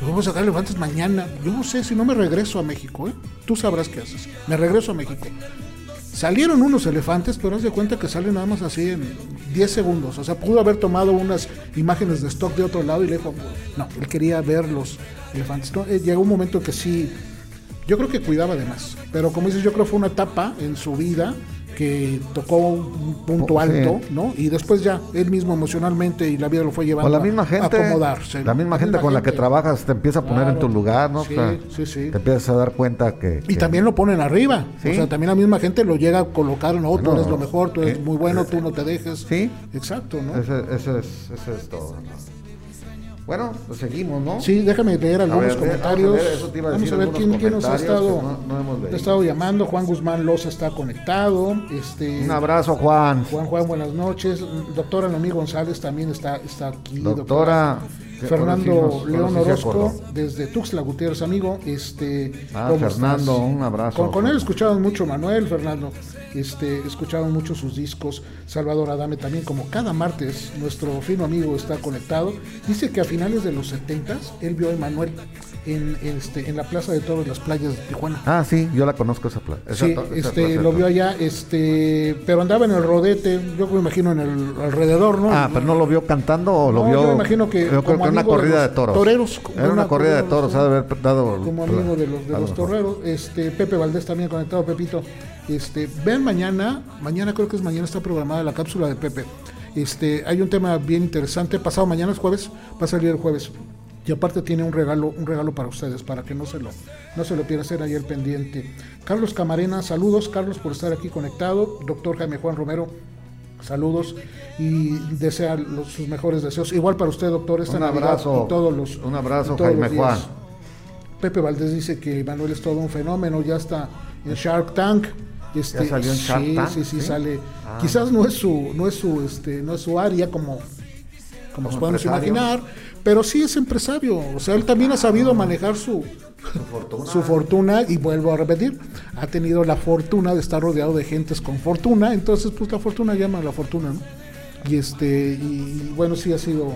Los vamos a sacar elefantes mañana. Yo no sé si no me regreso a México, ¿eh? Tú sabrás qué haces. Me regreso a México. Salieron unos elefantes, pero haz de cuenta que salen nada más así en 10 segundos. O sea, pudo haber tomado unas imágenes de stock de otro lado y le dijo, no, él quería ver los elefantes. No, eh, llegó un momento que sí, yo creo que cuidaba de más. Pero como dices, yo creo que fue una etapa en su vida que tocó un punto sí. alto, ¿no? Y después ya, él mismo emocionalmente y la vida lo fue llevando O la a- misma a gente, acomodarse. la ¿no? misma gente con la que trabajas te empieza a poner en tu lugar, ¿no? Sí, O sea, sí, sí. Te empiezas a dar cuenta que... Y que- también lo ponen arriba. Sí. O sea, también la misma gente lo llega a colocar, no, tú Bueno, eres lo mejor, tú eres ¿qué? muy bueno, tú no te dejes. Sí. Exacto, ¿no? Ese, ese es, ese es todo. ¿no? Bueno, pues seguimos, ¿no? Sí, déjame leer algunos ver, comentarios. vamos a ver, eso te iba a Vamos decir, a ver algunos quién, quién nos ha estado, no- no hemos estado llamando. Juan Guzmán Loza está conectado. Este, Un abrazo, Juan. Juan Juan, buenas noches. Doctora Noemí González también está, está aquí. Doctora. Fernando sí León sí Orozco desde Tuxtla Gutiérrez, amigo. Este, Ah, ¿cómo Fernando, estás? un abrazo. Con, con él escuchamos mucho Manuel, Fernando. Este, escucharon mucho sus discos. Salvador Adame también, como cada martes, nuestro fino amigo está conectado. Dice que a finales de los 70 él vio a Manuel en, este, en la Plaza de Toros, las playas de Tijuana. Ah, sí, yo la conozco esa plaza. Sí, este, lo vio allá, este, pero andaba en el rodete, yo me imagino en el alrededor, ¿no? Ah, pero no lo vio cantando o lo No, vio. yo me imagino que Yo creo como que una de corrida de, toros. toreros, Era una, corrida de toros, ha de haber dado. como amigo de los, de los toreros. Este, Pepe Valdés también conectado, Pepito. Este, vean mañana, mañana creo que es mañana está programada la cápsula de Pepe. Este, hay un tema bien interesante, pasado mañana es jueves, va a salir el jueves. Y aparte tiene un regalo, un regalo para ustedes, para que no se lo, no se lo pierdan ayer pendiente. Carlos Camarena, saludos Carlos por estar aquí conectado. Doctor Jaime Juan Romero, saludos y desea los- sus mejores deseos. Igual para usted, doctor, Un abrazo. y todos los Un abrazo, todos Jaime los. Juan. Pepe Valdés dice que Manuel es todo un fenómeno, ya está en Shark Tank. Este, ¿Ya salió en Shark sí, Tank? Sí, sí, ¿Sí? sale. Ah. Quizás no es su, no es su, este, no es su área como, como, Como podemos imaginar, pero sí es empresario. O sea, él también ha sabido manejar su, su fortuna y vuelvo a repetir, ha tenido la fortuna de estar rodeado de gentes con fortuna, entonces pues la fortuna llama a la fortuna, ¿no? Y este, y, bueno, sí ha sido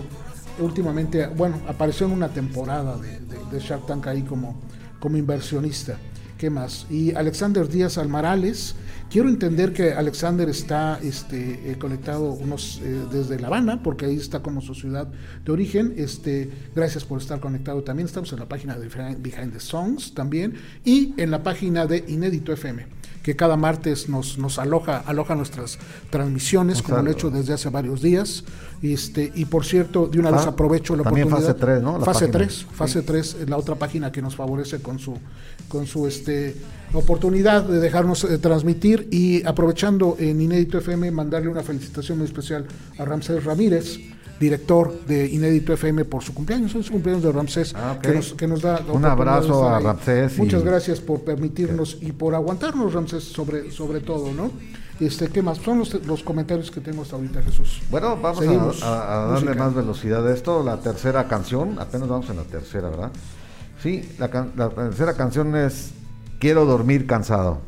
últimamente, bueno, apareció en una temporada de, de- de Shark Tank ahí como, como inversionista. ¿Qué más? Y Alexander Díaz Almarales. Quiero entender que Alexander está este, eh, conectado unos, eh, desde La Habana, porque ahí está como su ciudad de origen. Este, gracias por estar conectado también. Estamos en la página de Behind the Songs también y en la página de Inédito FM, que cada martes nos, nos aloja, aloja nuestras transmisiones, como lo he hecho desde hace varios días. Este, y por cierto, de una vez aprovecho la también oportunidad. fase tres, ¿no? La fase página. 3, fase 3 es la otra página que nos favorece con su con su este oportunidad de dejarnos eh, transmitir y aprovechando en Inédito FM mandarle una felicitación muy especial a Ramsés Ramírez, director de Inédito FM por su cumpleaños, es su cumpleaños de Ramsés, Ah, que, nos, que nos da Un abrazo a. Ramsés y- Muchas gracias por permitirnos y por aguantarnos, Ramsés, sobre, sobre todo, ¿no? Este, ¿qué más? Son los, los comentarios que tengo hasta ahorita, Jesús. Bueno, vamos a, a- a darle Música. más velocidad a esto. La tercera canción, apenas vamos en la tercera, ¿verdad? Sí, la tercera canción es Quiero dormir cansado.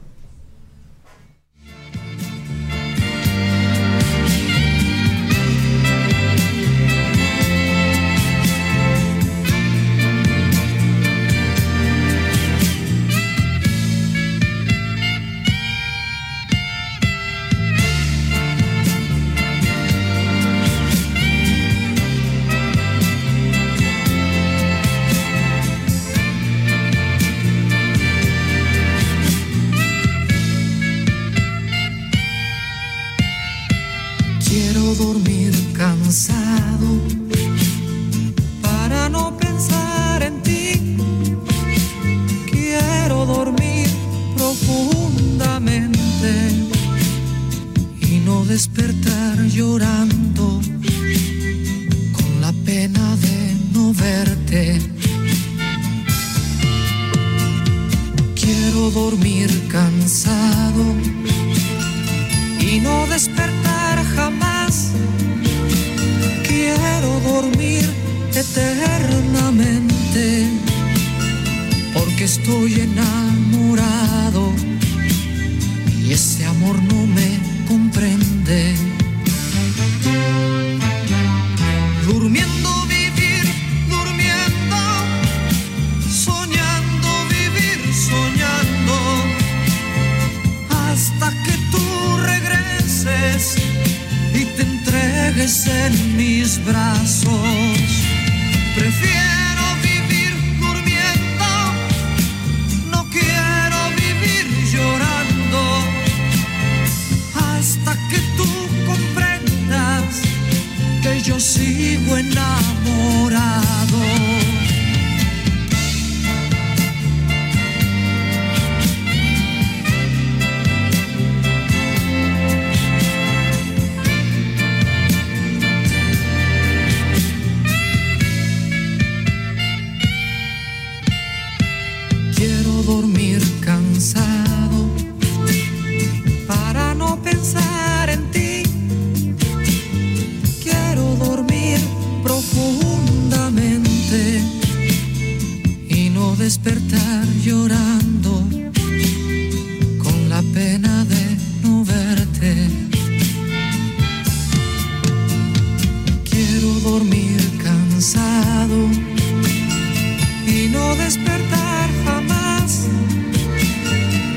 Y no despertar jamás.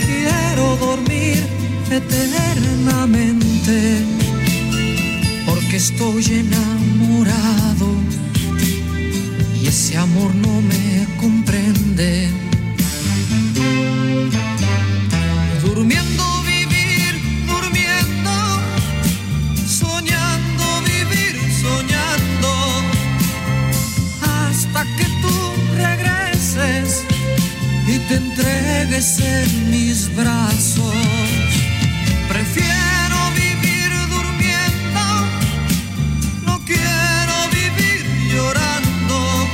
Quiero dormir eternamente porque estoy enamorado y ese amor no me en mis brazos. Prefiero vivir durmiendo, no quiero vivir llorando,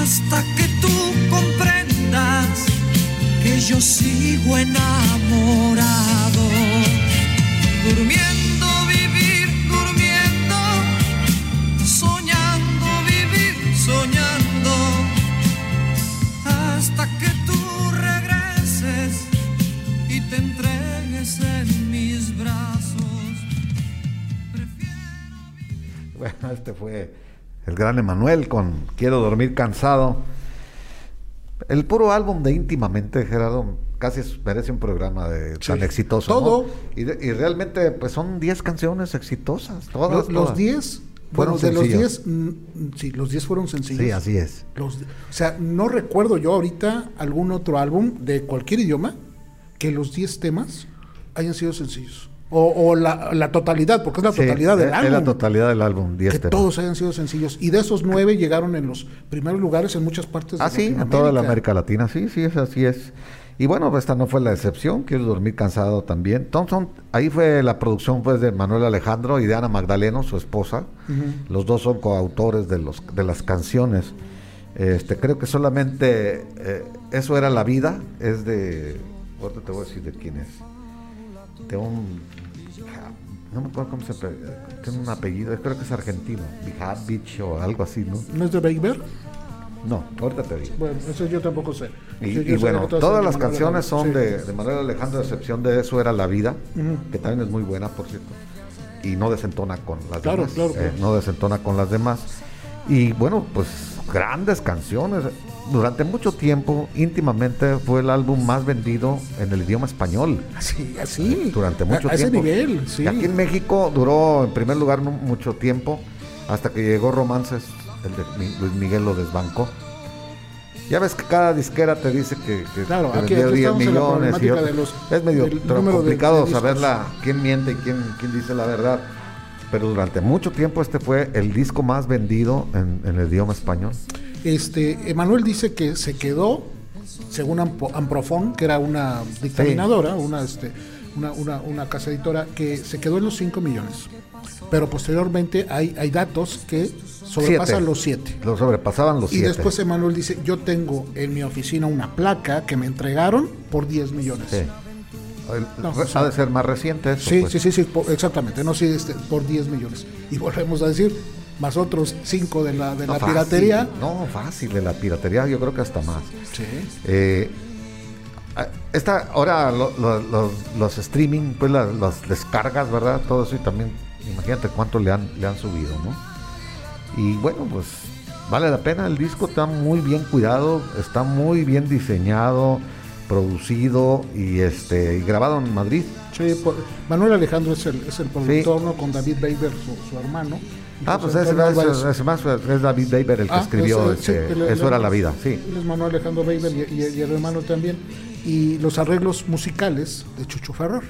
hasta que tú comprendas que yo sigo enamorado. Este fue el gran Emanuel con Quiero dormir cansado. El puro álbum de íntimamente, Gerardo, casi merece un programa de, tan exitoso. ¿no? Todo. Y, de- y realmente, pues son 10 canciones exitosas. Todas, Los- los todas. 10, Fueron bueno, de los sencillos. 10, mm, sí, los 10 fueron sencillos. Sí, así es. Los- o sea, no recuerdo yo ahorita algún otro álbum de cualquier idioma que los 10 temas hayan sido sencillos. O, o la, la totalidad, porque es la Sí, totalidad del es- álbum. Es la totalidad del álbum, 10 que temas. todos hayan sido sencillos. Y de esos nueve llegaron en los primeros lugares en muchas partes de Ah, sí, en toda la América Latina, sí, sí, es así es. Y bueno, pues, esta no fue la excepción, quiero dormir cansado también. Thompson, ahí fue la producción pues de Manuel Alejandro y de Ana Magdaleno, su esposa. Los dos son coautores de los de las canciones. Este, creo que solamente eh, eso era la vida, es de ahorita te voy a decir de quién es. De un no me acuerdo cómo se tiene un apellido, creo que es argentino, Beach o algo así, ¿no? ¿No es de Beigber? No, ahorita te digo. Bueno, eso yo tampoco sé. Y, Yo- yo bueno, todas las canciones son Sí. de, de Manuel Alejandro, a excepción de Eso era la vida, que también es muy buena, por cierto. Y no desentona con las Claro, demás. claro, eh, claro. no desentona con las demás. Y bueno, pues grandes canciones. Durante mucho tiempo, íntimamente, fue el álbum más vendido en el idioma español. Así, así. Durante mucho a, a ese tiempo. nivel, sí. Y aquí en México duró en primer lugar no mucho tiempo, hasta que llegó Romances, el de Luis Miguel lo desbancó. Ya ves que cada disquera te dice que, que, Claro, aquí- vendió aquí 10 estamos en la millones. y otro- los- es medio de- complicado de discos. saberla quién miente y quién, quién dice la verdad. Pero durante mucho tiempo este fue el disco más vendido en, en el idioma español. Este, Emanuel dice que se quedó, según Amprofón, que era una dictaminadora, una este, una, una, una casa editora que se quedó en los 5 millones. Pero posteriormente hay, hay datos que sobrepasan Siete. los 7. Lo sobrepasaban los Y 7. después Emanuel dice, yo tengo en mi oficina una placa que me entregaron por 10 millones. Sí. El- No, re- o sea, ha de ser más reciente eso, Sí, pues. sí, sí, sí, por- exactamente, no sí, este, por 10 millones. Y volvemos a decir, más otros 5 de la, de No, la fácil, piratería. No, fácil, de la piratería yo creo que hasta más. Sí. Eh, esta, ahora lo- lo- los, los streaming, pues la- las descargas, ¿verdad? Todo eso y también, imagínate cuánto le han, le han subido, ¿no? Y bueno, pues vale la pena, el disco está muy bien cuidado, está muy bien diseñado, producido y este y grabado en Madrid. Sí, por- Manuel Alejandro es el, es el productor, ¿no? Con David Baber, su, su hermano. Y Ah, pues ese, más es David Baber el que Ah, escribió sí, este, el- Eso el- era la vida, sí. Él es Manuel Alejandro Baber y, y- y el hermano también. Y los arreglos musicales de Chucho Ferrer.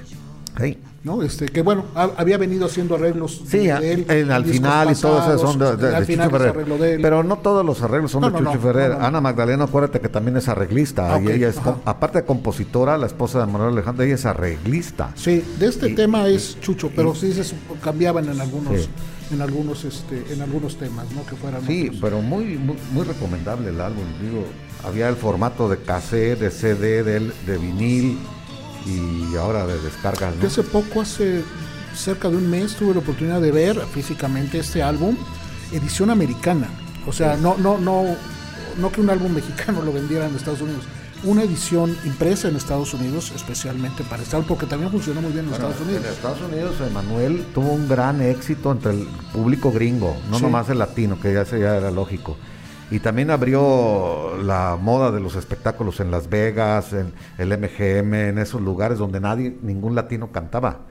Sí. ¿no? Este, que bueno, ha- había venido haciendo arreglos Sí, de él, en- al final y todo eso son de, final Chucho es Ferrer. de. Pero no todos los arreglos son No, de no, Chucho no, Ferrer. Ana Magdalena, acuérdate que también es arreglista. Ah, y ok, ella es, ajá. aparte de compositora, la esposa de Manuel Alejandro, ella es arreglista. Sí, de este Y- tema es Chucho, pero sí se cambiaban en algunos, Sí. En algunos, este, en algunos temas, ¿no? Que fueran Sí, otros. pero muy, muy, muy recomendable el álbum. Digo, había el formato de cassette, de CD, de, de vinil y ahora de descargas. ¿no? Hace poco, hace cerca de un mes, tuve la oportunidad de ver físicamente este álbum, edición americana. O sea, no, no, no, no que un álbum mexicano lo vendieran en Estados Unidos. Una edición impresa en Estados Unidos, especialmente para álbum, porque también funcionó muy bien en Bueno, Estados Unidos. En Estados Unidos, Emanuel tuvo un gran éxito entre el público gringo, no Sí. nomás el latino, que ya, ya era lógico. Y también abrió la moda de los espectáculos en Las Vegas, en el MGM, en esos lugares donde nadie, ningún latino cantaba.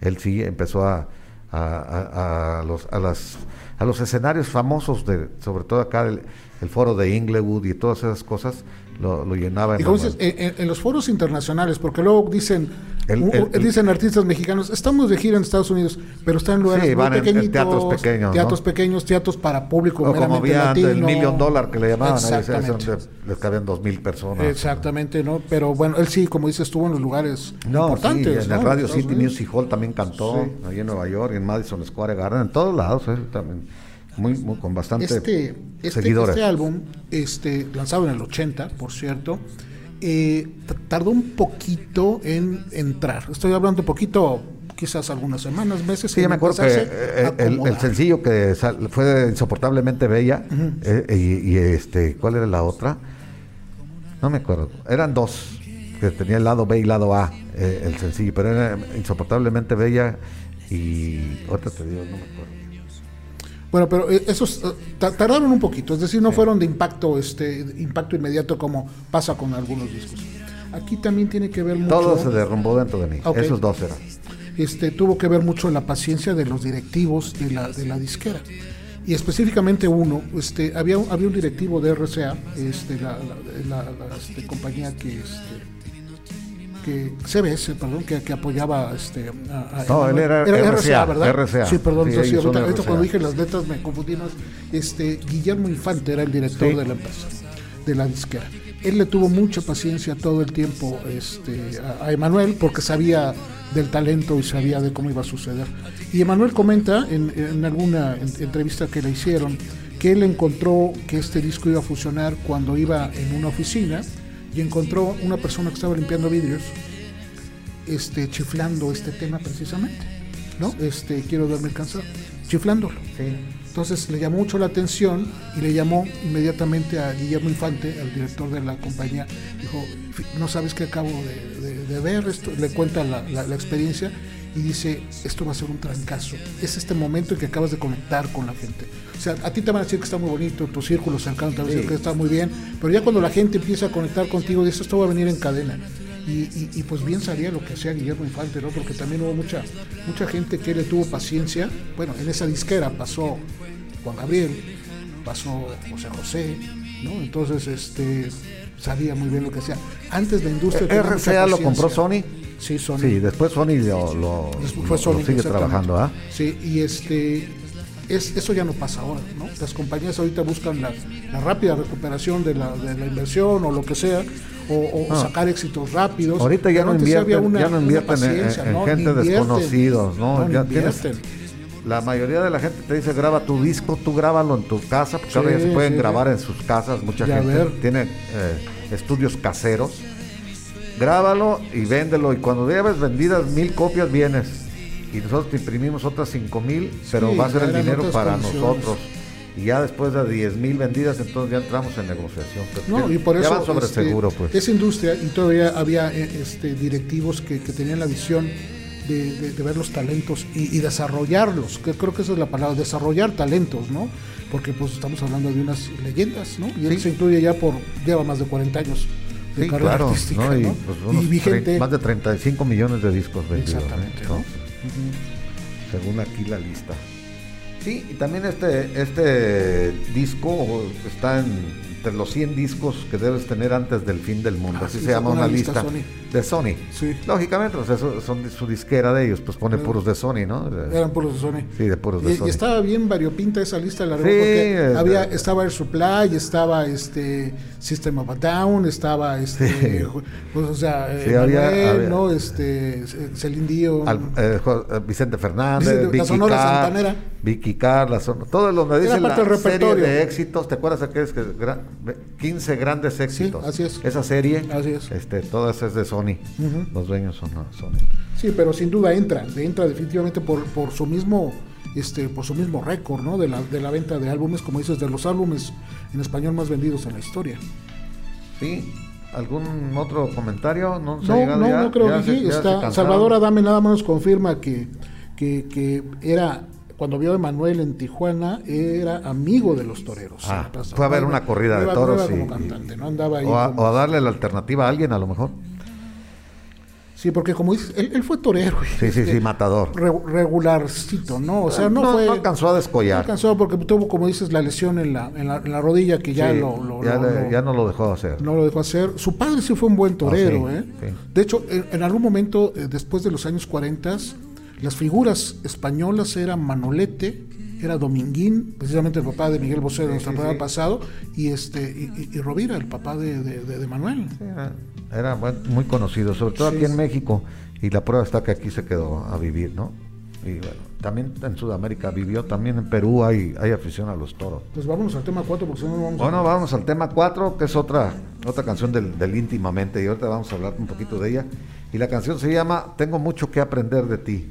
Él sí empezó a, a- a- a los, a, las, a los escenarios famosos, de, sobre todo acá el, el foro de Inglewood y todas esas cosas, lo, lo llenaba. Emanuel. dices, en, en- en los foros internacionales, porque luego dicen, El- u- el- el- dicen artistas mexicanos, estamos de gira en Estados Unidos, pero están en lugares Sí, muy van en- en pequeñitos, teatros pequeños, teatros ¿no? pequeños, teatros para público O como había antes el latino. Million Dollar que le llamaban, Exactamente. donde les cabían dos mil personas. Exactamente, ¿no? Pero bueno, él sí, como dices, estuvo en los lugares No, importantes. sí, en ¿no? el Radio City Unidos. Music Hall también cantó, Sí. ahí en Nueva York, en Madison Square Garden, en todos lados, eh, también, muy, muy- con bastante Este, este, seguidores. este álbum, este, lanzado en el 80, por cierto, eh, tardó un poquito en entrar. Estoy hablando un poquito, quizás algunas semanas, meses. Sí, en me acuerdo que eh, a el, el sencillo que sal- fue insoportablemente bella, eh, y, y, este, ¿cuál era la otra? No me acuerdo, eran dos, que tenía el lado B y lado A, eh, el sencillo, pero era insoportablemente bella y otra te digo, no me acuerdo. Bueno, pero eh, esos eh, ta- tardaron un poquito, es decir, no fueron de impacto, este, impacto inmediato como pasa con algunos discos. Aquí también tiene que ver mucho. Todo se derrumbó dentro de mí, esos dos eran. este, tuvo que ver mucho la paciencia de los directivos de la, de la disquera. Y específicamente uno, este, había, un- había un directivo de RCA, este, la, la- la- la, este, compañía que, este, que CBS, perdón, que, que apoyaba este, a, a No, él era RCA, ¿verdad? RCA. Sí, perdón, Sí, ahorita, ahorita RCA. cuando dije las letras me confundí más. Este, Guillermo Infante era el director Sí. de la empresa, de la disquera. Él le tuvo mucha paciencia todo el tiempo este, a, a Emanuel porque sabía del talento y sabía de cómo iba a suceder. Y Emanuel comenta en, en alguna en- entrevista que le hicieron que él encontró que este disco iba a funcionar cuando iba en una oficina y encontró una persona que estaba limpiando vidrios este, chiflando este tema precisamente, ¿no? Este, quiero darme el cansado, chiflándolo. Entonces le llamó mucho la atención y le llamó inmediatamente a Guillermo Infante, al director de la compañía. Dijo, "Fi- no sabes qué acabo de, de- de ver, esto, le cuenta la, la- la experiencia y dice, esto va a ser un trancazo. Es este momento en que acabas de conectar con la gente. O sea, a ti te van a decir que está muy bonito, tu círculo cercano te va a decir que está muy bien, pero ya cuando la gente empieza a conectar contigo, dice, esto va a venir en cadena. Y, y- y, pues bien sabía lo que hacía Guillermo Infante, ¿no? Porque también hubo mucha, mucha gente que le tuvo paciencia. Bueno, en esa disquera pasó Juan Gabriel, pasó José José, ¿no? Entonces, este sabía muy bien lo que hacía. Antes la industria RCA lo compró. Sony. Sí, Sony. Sí, después Sony lo, lo- Después lo- fue Sony, lo sigue trabajando, ¿ah? Sí, y este es, eso ya no pasa ahora, ¿no? Las compañías ahorita buscan la, la rápida recuperación de la, de la inversión o lo que sea, o, o Ah. sacar éxitos rápidos. Ahorita ya no sí invierten, una- ya no invierten en, paciencia, en ¿no? gente desconocidos, ¿no? Ya tienes, la mayoría de la gente te dice graba tu disco, tú grábalo en tu casa, porque ahora ya Sí, se pueden sí, grabar sí. en sus casas, mucha Ya gente tiene eh, estudios caseros. Grábalo y véndelo y cuando lleves vendidas mil copias vienes y nosotros te imprimimos otras cinco mil, pero Sí, va a ser el dinero para nosotros. Y ya después de 10 mil vendidas, entonces ya entramos en negociación. No, y por eso sobre este, seguro, pues. esa industria y todavía había eh, este, directivos que, que tenían la visión de, de- de ver los talentos y, y desarrollarlos, que creo que esa es la palabra, desarrollar talentos, ¿no? Porque pues estamos hablando de unas leyendas, ¿no? Y él Sí. se incluye ya por, lleva más de 40 años de Sí, carrera claro, artística, ¿no? Y, ¿no? pues, Y vigente. más de 35 millones de discos vendidos. Exactamente, ¿no? Según aquí la lista. Sí, y también este, este disco está en, entre los 100 discos que debes tener antes del fin del mundo. Ah, Así sí, se llama una una lista lista, de Sony. Sí. Lógicamente, pues eso son de su disquera de ellos, pues pone puros de Sony, ¿no? Eran puros de Sony. Sí, de puros de Y, Sony. y estaba bien variopinta esa lista de la Sí, porque eh, había, eh, estaba el Supply, estaba este System of a Down, estaba este, Sí. pues, o sea, Sí, eh, había- había- ¿no? Este, Celine Dion. Al- eh, Jo- Vicente Fernández, Vicente- la Vicky Sonora Carr, Santanera. Vicky Carr, la son- todo lo donde dice parte la del serie de éxitos, ¿te acuerdas aquellos que gra- 15 grandes éxitos? así es. Esa serie, Así es. este, toda esa es de Sony. Ujú. Los dueños son no, Sony. Sí, pero sin duda entra, entra definitivamente por, por su mismo este por su mismo récord, ¿no? De la, de la venta de álbumes, como dices, de los álbumes en español más vendidos en la historia. ¿Sí? ¿Algún otro comentario? No, No, no, ya? no creo ¿Ya que sí. Está? Salvador Adame nada más confirma que, que, que era, cuando vio a Emanuel en Tijuana, era amigo de los toreros. Ah, fue a ver una corrida de toros y- como cantante, ¿no? Andaba ahí O a, como- o a darle la alternativa a alguien, a lo mejor. Sí, porque como dices, él, él fue torero. Sí, sí, sí, matador. re- regularcito, ¿no? O sea, no, no, fue... no alcanzó a No descollar. alcanzó porque tuvo, como dices, la lesión en la, en la, en la rodilla que ya, Sí, lo, lo- ya, lo- le- lo- ya no lo dejó hacer. no lo dejó hacer. Su padre sí fue un buen torero, Ah, sí, ¿eh? sí. De hecho, en, en algún momento, eh, después de los años 40, las figuras españolas eran Manolete, era Dominguín, precisamente el papá de Miguel Bosé de nuestro sí, programa sí. pasado, y este y, y- y Rovira, el papá de, de- de- de Manuel. Era, era muy conocido, sobre todo Sí, aquí en. México. Y la prueba está que aquí se quedó a vivir, ¿no? Y bueno, también en Sudamérica vivió, también en Perú hay, hay afición a los toros. Pues vámonos al tema 4 porque si no no vamos Bueno, a... vamos al tema 4, que es otra, otra canción del, del íntimamente, y ahorita vamos a hablar un poquito de ella. Y la canción se llama Tengo mucho que aprender de ti.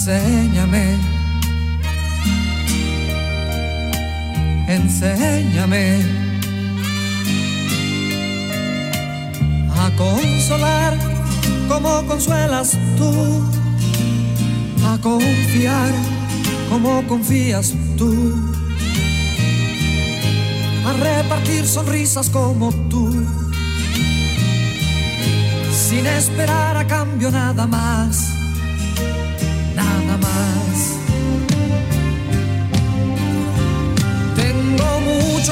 Enséñame, enséñame a consolar como consuelas tú, a confiar como confías tú, a repartir sonrisas como tú sin esperar a cambio nada más,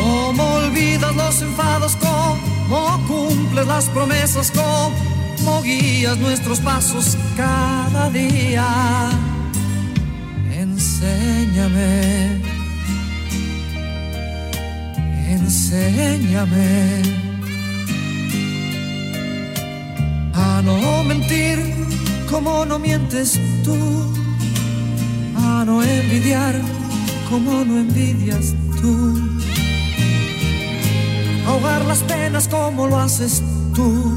Cómo olvidas los enfados, cómo cumples las promesas, cómo guías nuestros pasos cada día. Enséñame, enséñame. A no mentir como no mientes tú, a no envidiar como no envidias tú, ahogar las penas como lo haces tú,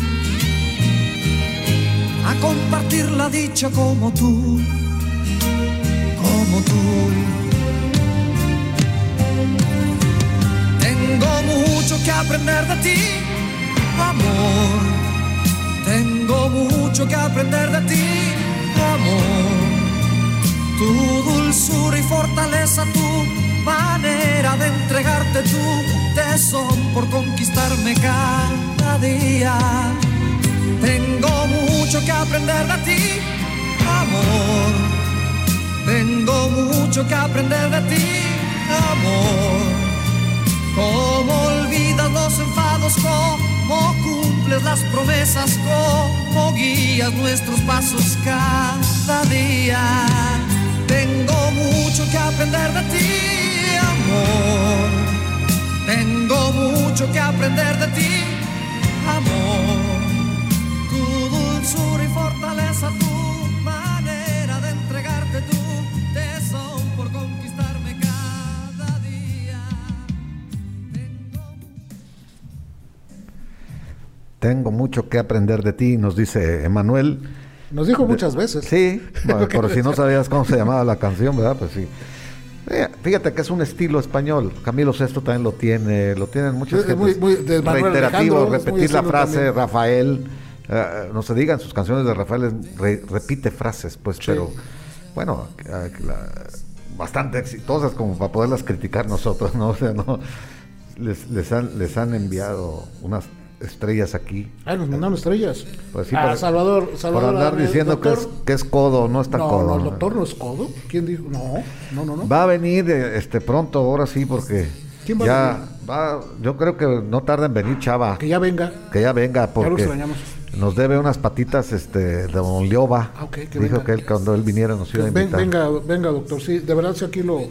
a compartir la dicha como tú, como tú. Tengo mucho que aprender de ti, amor. Tengo mucho que aprender de ti, amor. Tu dulzura y fortaleza, tu manera de entregarte tu tesón por conquistarme cada día. Tengo mucho que aprender de ti, amor. Tengo mucho que aprender de ti, amor. Cómo olvidas los enfados, cómo cumples las promesas, cómo guías nuestros pasos cada día. Tengo mucho que aprender de ti, amor. Tengo mucho que aprender de ti, amor. Tu dulzura y fortaleza, tu manera de entregarte tu tesón por conquistarme cada día. Tengo mucho que aprender de ti, nos dice Emanuel. Nos dijo muchas veces. Sí, bueno, por si no sabías cómo se llamaba la canción, ¿verdad? Pues sí. Eh, Fíjate que es un estilo español. Camilo Sesto también lo tiene, lo tienen muchas Es muy- muy de Reiterativo, repetir la frase, también. Rafael. eh, no se digan sus canciones de Rafael, re- repite frases, pues, pero bueno, eh, la- bastante exitosas como para poderlas criticar nosotros, ¿no? O sea, no. Les, les, han, les han enviado unas estrellas aquí. Ah, nos mandaron estrellas. Pues sí, Ah, por- Salvador, Salvador. por andar diciendo que es, que es codo, no está no, codo. no, el doctor no es codo. ¿Quién dijo? No, no, no, no. Va a venir eh, este pronto, ahora sí, porque ¿Quién va a ya venir? va, yo creo que no tarda en venir Chava, Que ya venga. que ya venga, porque extrañamos. nos debe unas patitas este de Don Lioba. Ah, ok, que Dijo venga. que él cuando él viniera nos iba a invitar. venga, venga, doctor. Sí, de verdad, sí, aquí lo,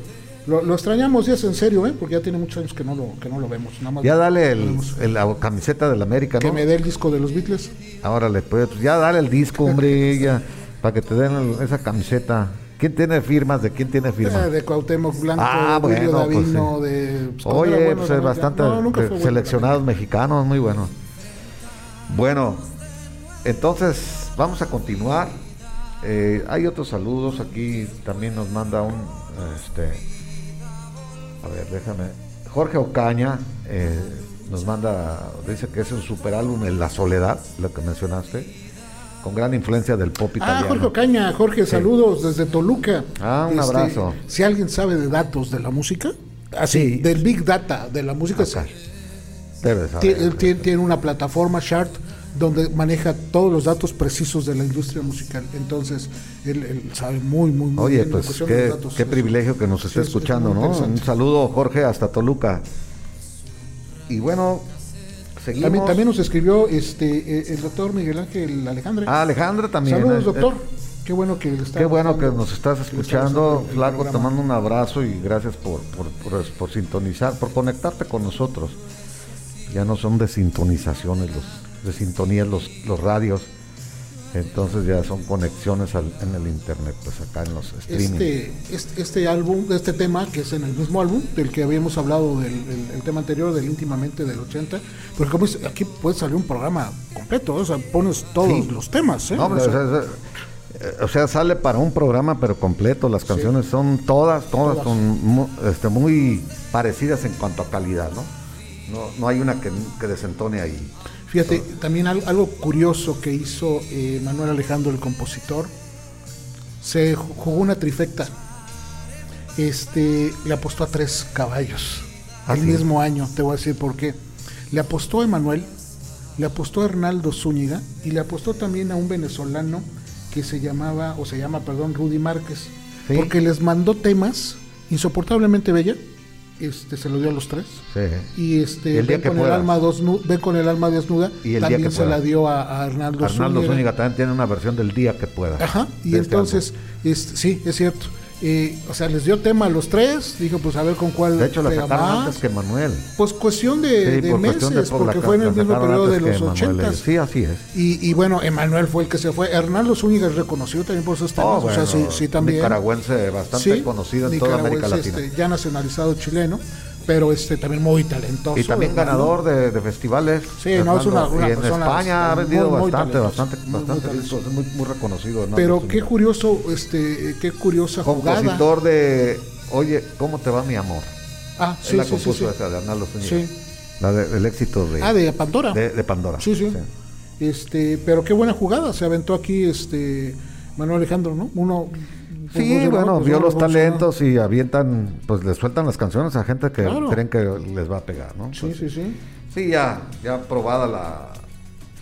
lo, lo extrañamos, y es en serio, ¿eh? Porque ya tiene muchos años que no lo, que no lo vemos. Nada más Ya dale el, el- la camiseta del América, Que me dé el disco de los Beatles. Ahora le pues, ya dale el disco, hombre, ya, para que te den el- esa camiseta. ¿Quién tiene firmas? ¿De quién tiene firmas? Eh, de Cuauhtémoc Blanco, Ah, de Julio bueno, pues, Davino, sí. de... pues, Oye, bueno pues es bastante No, bueno seleccionados mexicanos, muy buenos. Bueno, entonces vamos a continuar. Eh, hay otros saludos aquí, también nos manda un, este, a ver, déjame, Jorge Ocaña eh, nos manda, dice que es un super álbum, La Soledad, lo que mencionaste, con gran influencia del pop Ah, italiano. Jorge Ocaña, Jorge, saludos desde Toluca. Este, Ah, un abrazo. Si alguien sabe de datos de la música, así, Sí. del Big Data de la música. Debe saber. tiene, tiene una plataforma, Chart, donde maneja todos los datos precisos de la industria musical. Entonces, él, él sabe muy, muy, muy Oye, bien la pues de qué, los datos. qué Es- privilegio que nos esté es- es escuchando, ¿no? Un saludo, Jorge, hasta Toluca. Y bueno, seguimos. También, también nos escribió este eh, el doctor Miguel Ángel Alejandre. Ah, Alejandra también. Saludos, eh, doctor. eh, Qué bueno que está Qué bueno que nos estás escuchando, Flaco, te mando un abrazo y gracias por, por, por- por sintonizar, por conectarte con nosotros. Ya no son de sintonizaciones, los, de sintonías los, los radios, entonces ya son conexiones al- en el internet, pues acá en los streaming. Este, este, este álbum, este tema, que es en el mismo álbum del que habíamos hablado del el- el tema anterior, del íntimamente del 80, porque como es- aquí puede salir un programa completo, o sea, pones todos Sí. los temas, ¿eh? No, O pero, sea, o, sea, o sea, sale para un programa pero completo, las canciones son todas, todas, Todas. son mu- este, muy parecidas en cuanto a calidad, ¿no? No, no hay una que, que desentone ahí. Fíjate, también al- algo curioso que hizo eh, Manuel Alejandro, el compositor, se ju- jugó una trifecta. Este, le apostó a tres caballos. El mismo año, te voy a decir por qué. Le apostó a Emanuel, le apostó a Hernaldo Zúñiga y le apostó también a un venezolano que se llamaba, o se llama, perdón, Rudy Márquez. Sí. Porque les mandó temas insoportablemente bella. Este, se lo dio a los tres Sí. y este el día ven que con el alma ven con el alma desnuda Y el día también que se puedas. la dio a, a Arnaldo, Arnaldo Zúñiga. Zúñiga también tiene una versión del día que pueda. Ajá, y entonces este, sí, es cierto. O sea, les dio tema a los tres. Dijo, pues a ver con cuál. De hecho, la sacaron más. antes que Manuel. Pues cuestión de, Sí, de por meses, cuestión de por porque la- fue en el mismo periodo de los. 80. Sí, así es. Y, y bueno, Emanuel fue el que se fue. Hernando Zúñiga es reconocido también por esos temas. Oh, o sea, bueno, sí, sí también. Nicaragüense bastante Sí, conocido en toda América nicaragüense, Latina. este, ya nacionalizado chileno, pero este también muy talentoso. Y también ganador de, de festivales. Sí, no, es una- una y en persona, España ha vendido muy, muy bastante, bastante, muy, bastante discos, muy, muy reconocido. Hernando Pero qué curioso, este, qué curiosa jugada. Compositor de Oye, ¿cómo te va mi amor? Ah, Él sí, la sí, sí, compuso sí. esa de Arnaldo Zúñiga. Sí. La de- del éxito de, Ah, de Pandora. de, de Pandora. Sí, sí. Este, pero qué buena jugada. Se aventó aquí este Manuel Alejandro, ¿no? Uno. Pues, Sí, no, bueno, pues, vio los talentos y avientan, pues le sueltan las canciones a gente que Claro. creen que les va a pegar, ¿no? Sí, sí, sí. Sí, ya, ya probada la.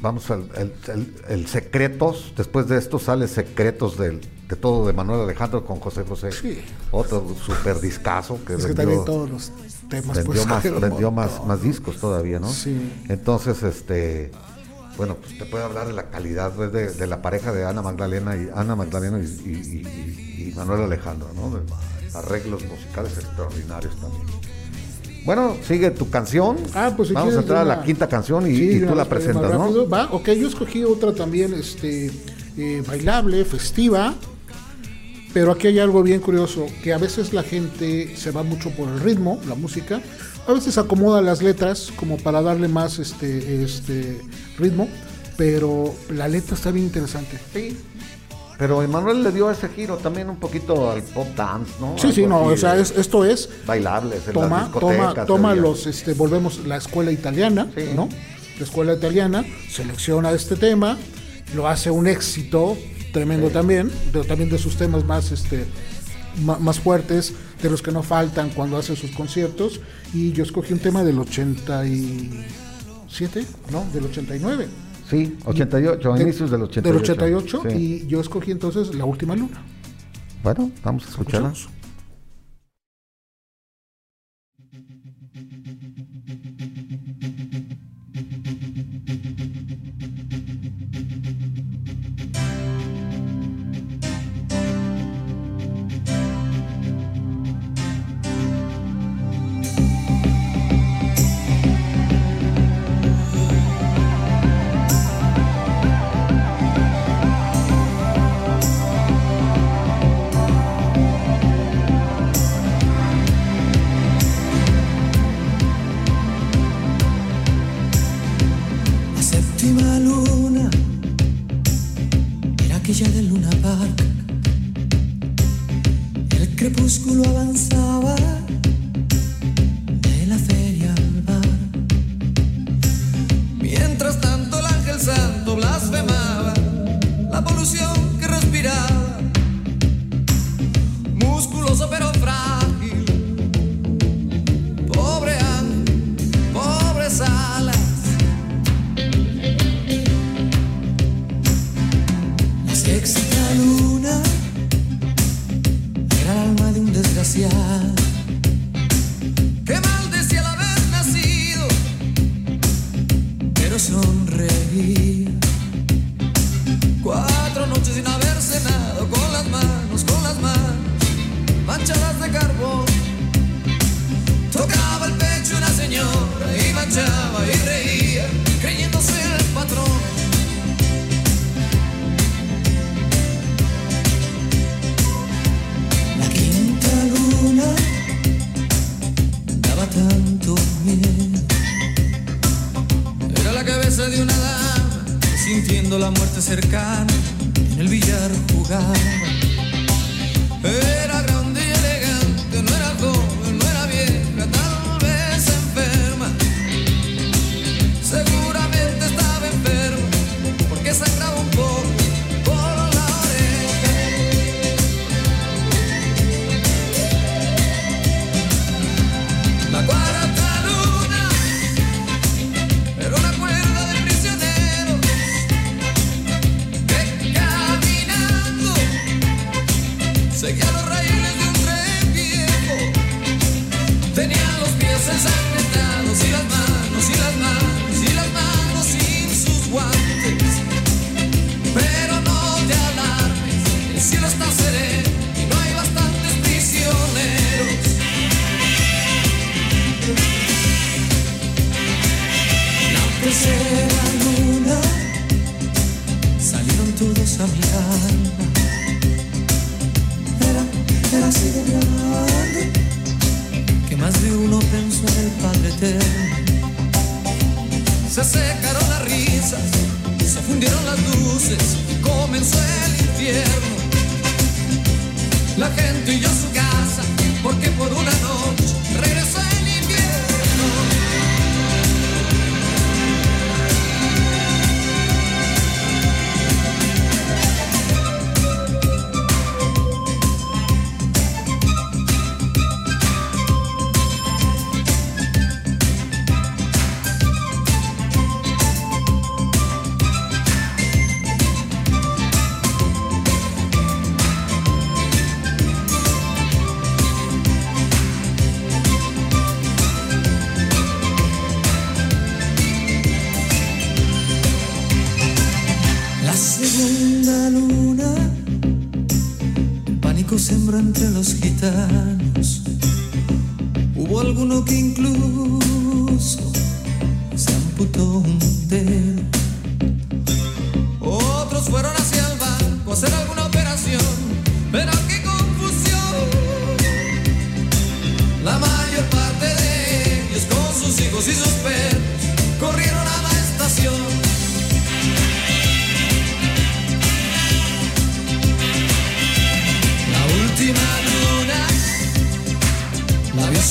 Vamos al el, el- el secretos. Después de esto sale secretos del, de todo de Manuel Alejandro con José José. Sí. Otro super discazo que Es que vendió, también todos los temas vendió pues, más, vendió más, más discos todavía, ¿no? Sí. Entonces, este, bueno, pues te puede hablar de la calidad pues, de, de la pareja de Ana Magdalena y Ana Magdalena y, y- y- y Manuel Alejandro, ¿no? Arreglos musicales extraordinarios también. Bueno, sigue tu canción. Ah, pues si Vamos a entrar a la quinta canción y, Sí, tú la presentas, ¿no? Va, ok, yo escogí otra también, este, eh, bailable, festiva, pero aquí hay algo bien curioso, que a veces la gente se va mucho por el ritmo, la música, a veces acomoda las letras como para darle más este, este ritmo, pero la letra está bien interesante. Sí. Pero Emanuel le dio ese giro también un poquito al pop dance, ¿no? Sí, sí, no, o sea, es- esto es bailables en toma, toma, discotecas, toma los, este, volvemos la escuela italiana, Sí. ¿no? La escuela italiana selecciona este tema, lo hace un éxito tremendo también, pero también de sus temas más, este, más fuertes, de los que no faltan cuando hace sus conciertos, y yo escogí un tema del 87, ¿no? Del 89. Sí, 88, a De- inicios del 88. Del 88, sí. y yo escogí entonces La Última Luna. Bueno, vamos a escucharla. Escuchamos. La muerte cercana en el billar jugaba. Era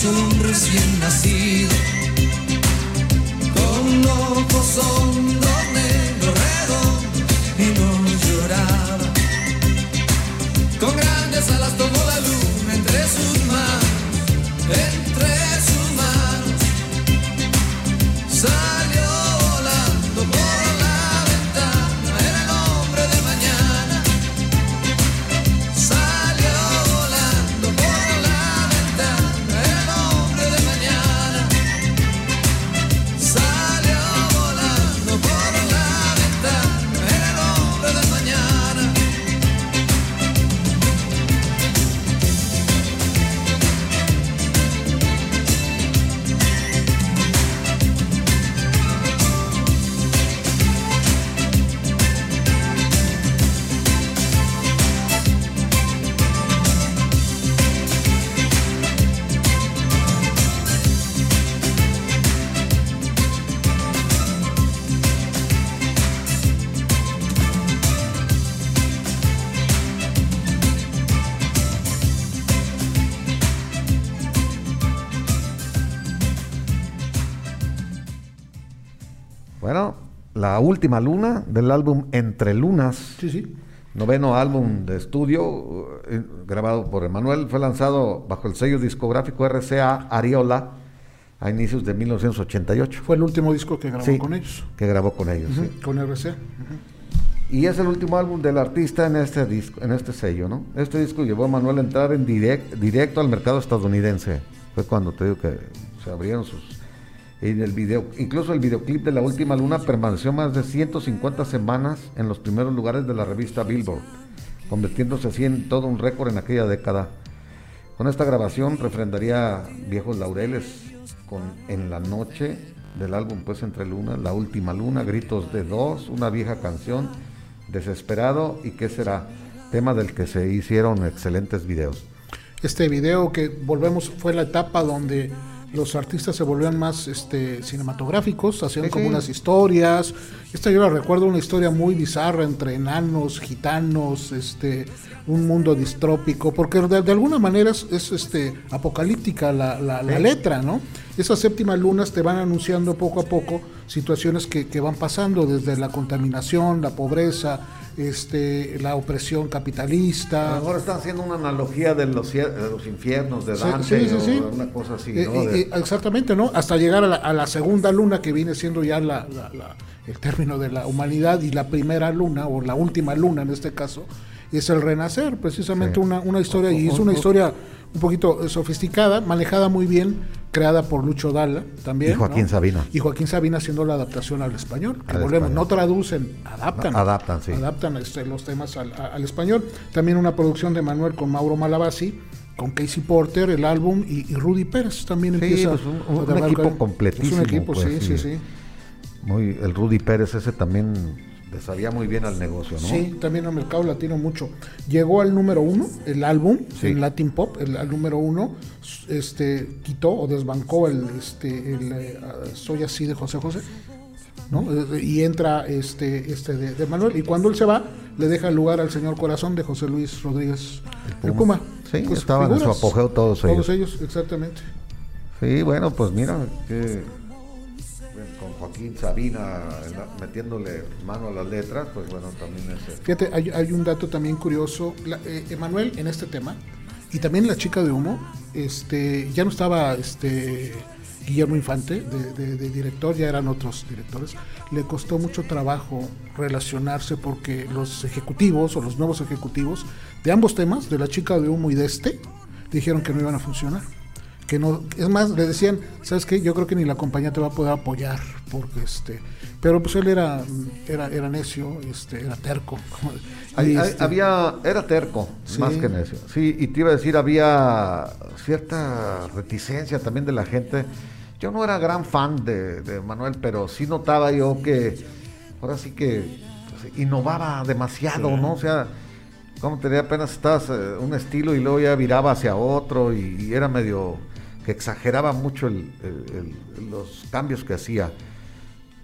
un recién nacido con ojos hondos, negros, redondos y no lloraba. Con grandes alas tomó la luna entre sus manos, entre la última luna del álbum Entre Lunas, Sí, sí. noveno álbum de estudio eh, grabado por Emanuel, fue lanzado bajo el sello discográfico RCA Ariola a inicios de 1988. Fue el último disco que grabó Sí, con ellos. Que grabó con ellos, sí. Con RC. Y es el último álbum del artista en este disco, en este sello, ¿no? Este disco llevó a Manuel a entrar en direct- directo al mercado estadounidense. Fue cuando te digo que se abrieron sus en el video, incluso el videoclip de la última luna permaneció más de 150 semanas en los primeros lugares de la revista Billboard, convirtiéndose así en todo un récord en aquella década. Con esta grabación refrendaría viejos laureles con En la noche del álbum Pues entre lunas, La última luna, Gritos de dos, una vieja canción, Desesperado y qué será, tema del que se hicieron excelentes videos. Este video que volvemos fue la etapa donde los artistas se volvían más este, cinematográficos, hacían Sí, como sí. unas historias. Esta yo la recuerdo una historia muy bizarra entre enanos, gitanos, este, un mundo distrópico, porque de, de alguna manera es, es, este, apocalíptica la, la- la letra, ¿no? Esas séptimas lunas te van anunciando poco a poco situaciones que, que van pasando, desde la contaminación, la pobreza, este, la opresión A lo capitalista. mejor están haciendo una analogía de los, de los infiernos de Dante sí, sí, o sí. una cosa así, Eh, ¿no? eh, eh, exactamente, ¿no? Hasta llegar a la, a la segunda luna, que viene siendo ya la, la- la- el término de la humanidad, y la primera luna, o la última luna en este caso, es el renacer, precisamente una, una historia, y es una historia un poquito eh, sofisticada, manejada muy bien, creada por Lucho Dalla también. Y Joaquín ¿no? Sabina. Y Joaquín Sabina haciendo la adaptación al español, que Al volvemos, español. no traducen, adaptan. Adaptan, sí. Adaptan este, los temas al, a- al español. También una producción de Manuel con Mauro Malavasi, con Casey Porter, el álbum, y, y Rudy Pérez también Sí, empieza. pues, un- un a grabar equipo completísimo, Es un equipo, pues, sí, sí, sí. sí. muy, el Rudy Pérez ese también le sabía muy bien al negocio, ¿no? Sí, también al mercado latino mucho. Llegó al número uno, el álbum, Sí. en Latin Pop, el, al número uno, este, quitó o desbancó el, este, el eh, Soy así de José José. ¿no? Y entra este, este de, de Manuel. Y cuando él se va, le deja el lugar al señor Corazón de José Luis Rodríguez el Puma. Sí, estaban en su apogeo todos ellos. Todos ellos, exactamente. Sí, bueno, pues mira, que Joaquín Sabina metiéndole mano a las letras, pues bueno, también es... eh, Fíjate, hay, un dato también curioso. Eh, Emanuel en este tema, y también la chica de humo, este, ya no estaba este, Guillermo Infante de- de director, ya eran otros directores. Le costó mucho trabajo relacionarse porque los ejecutivos o los nuevos ejecutivos de ambos temas, de la chica de humo y de este, dijeron que no iban a funcionar. Que no, es más, le decían, ¿sabes qué? Yo creo que ni la compañía te va a poder apoyar, porque este, pero pues él era, era, era necio, este, era terco. Hay- Y, hay- este, había, era terco, Sí. más que necio. Sí, y te iba a decir, había cierta reticencia también de la gente. Yo no era gran fan de, de Manuel, pero sí notaba yo que ahora sí que pues, innovaba demasiado, ¿no? O sea, como te diría, apenas estabas eh, un estilo y luego ya viraba hacia otro y, y era medio exageraba mucho el- los cambios que hacía.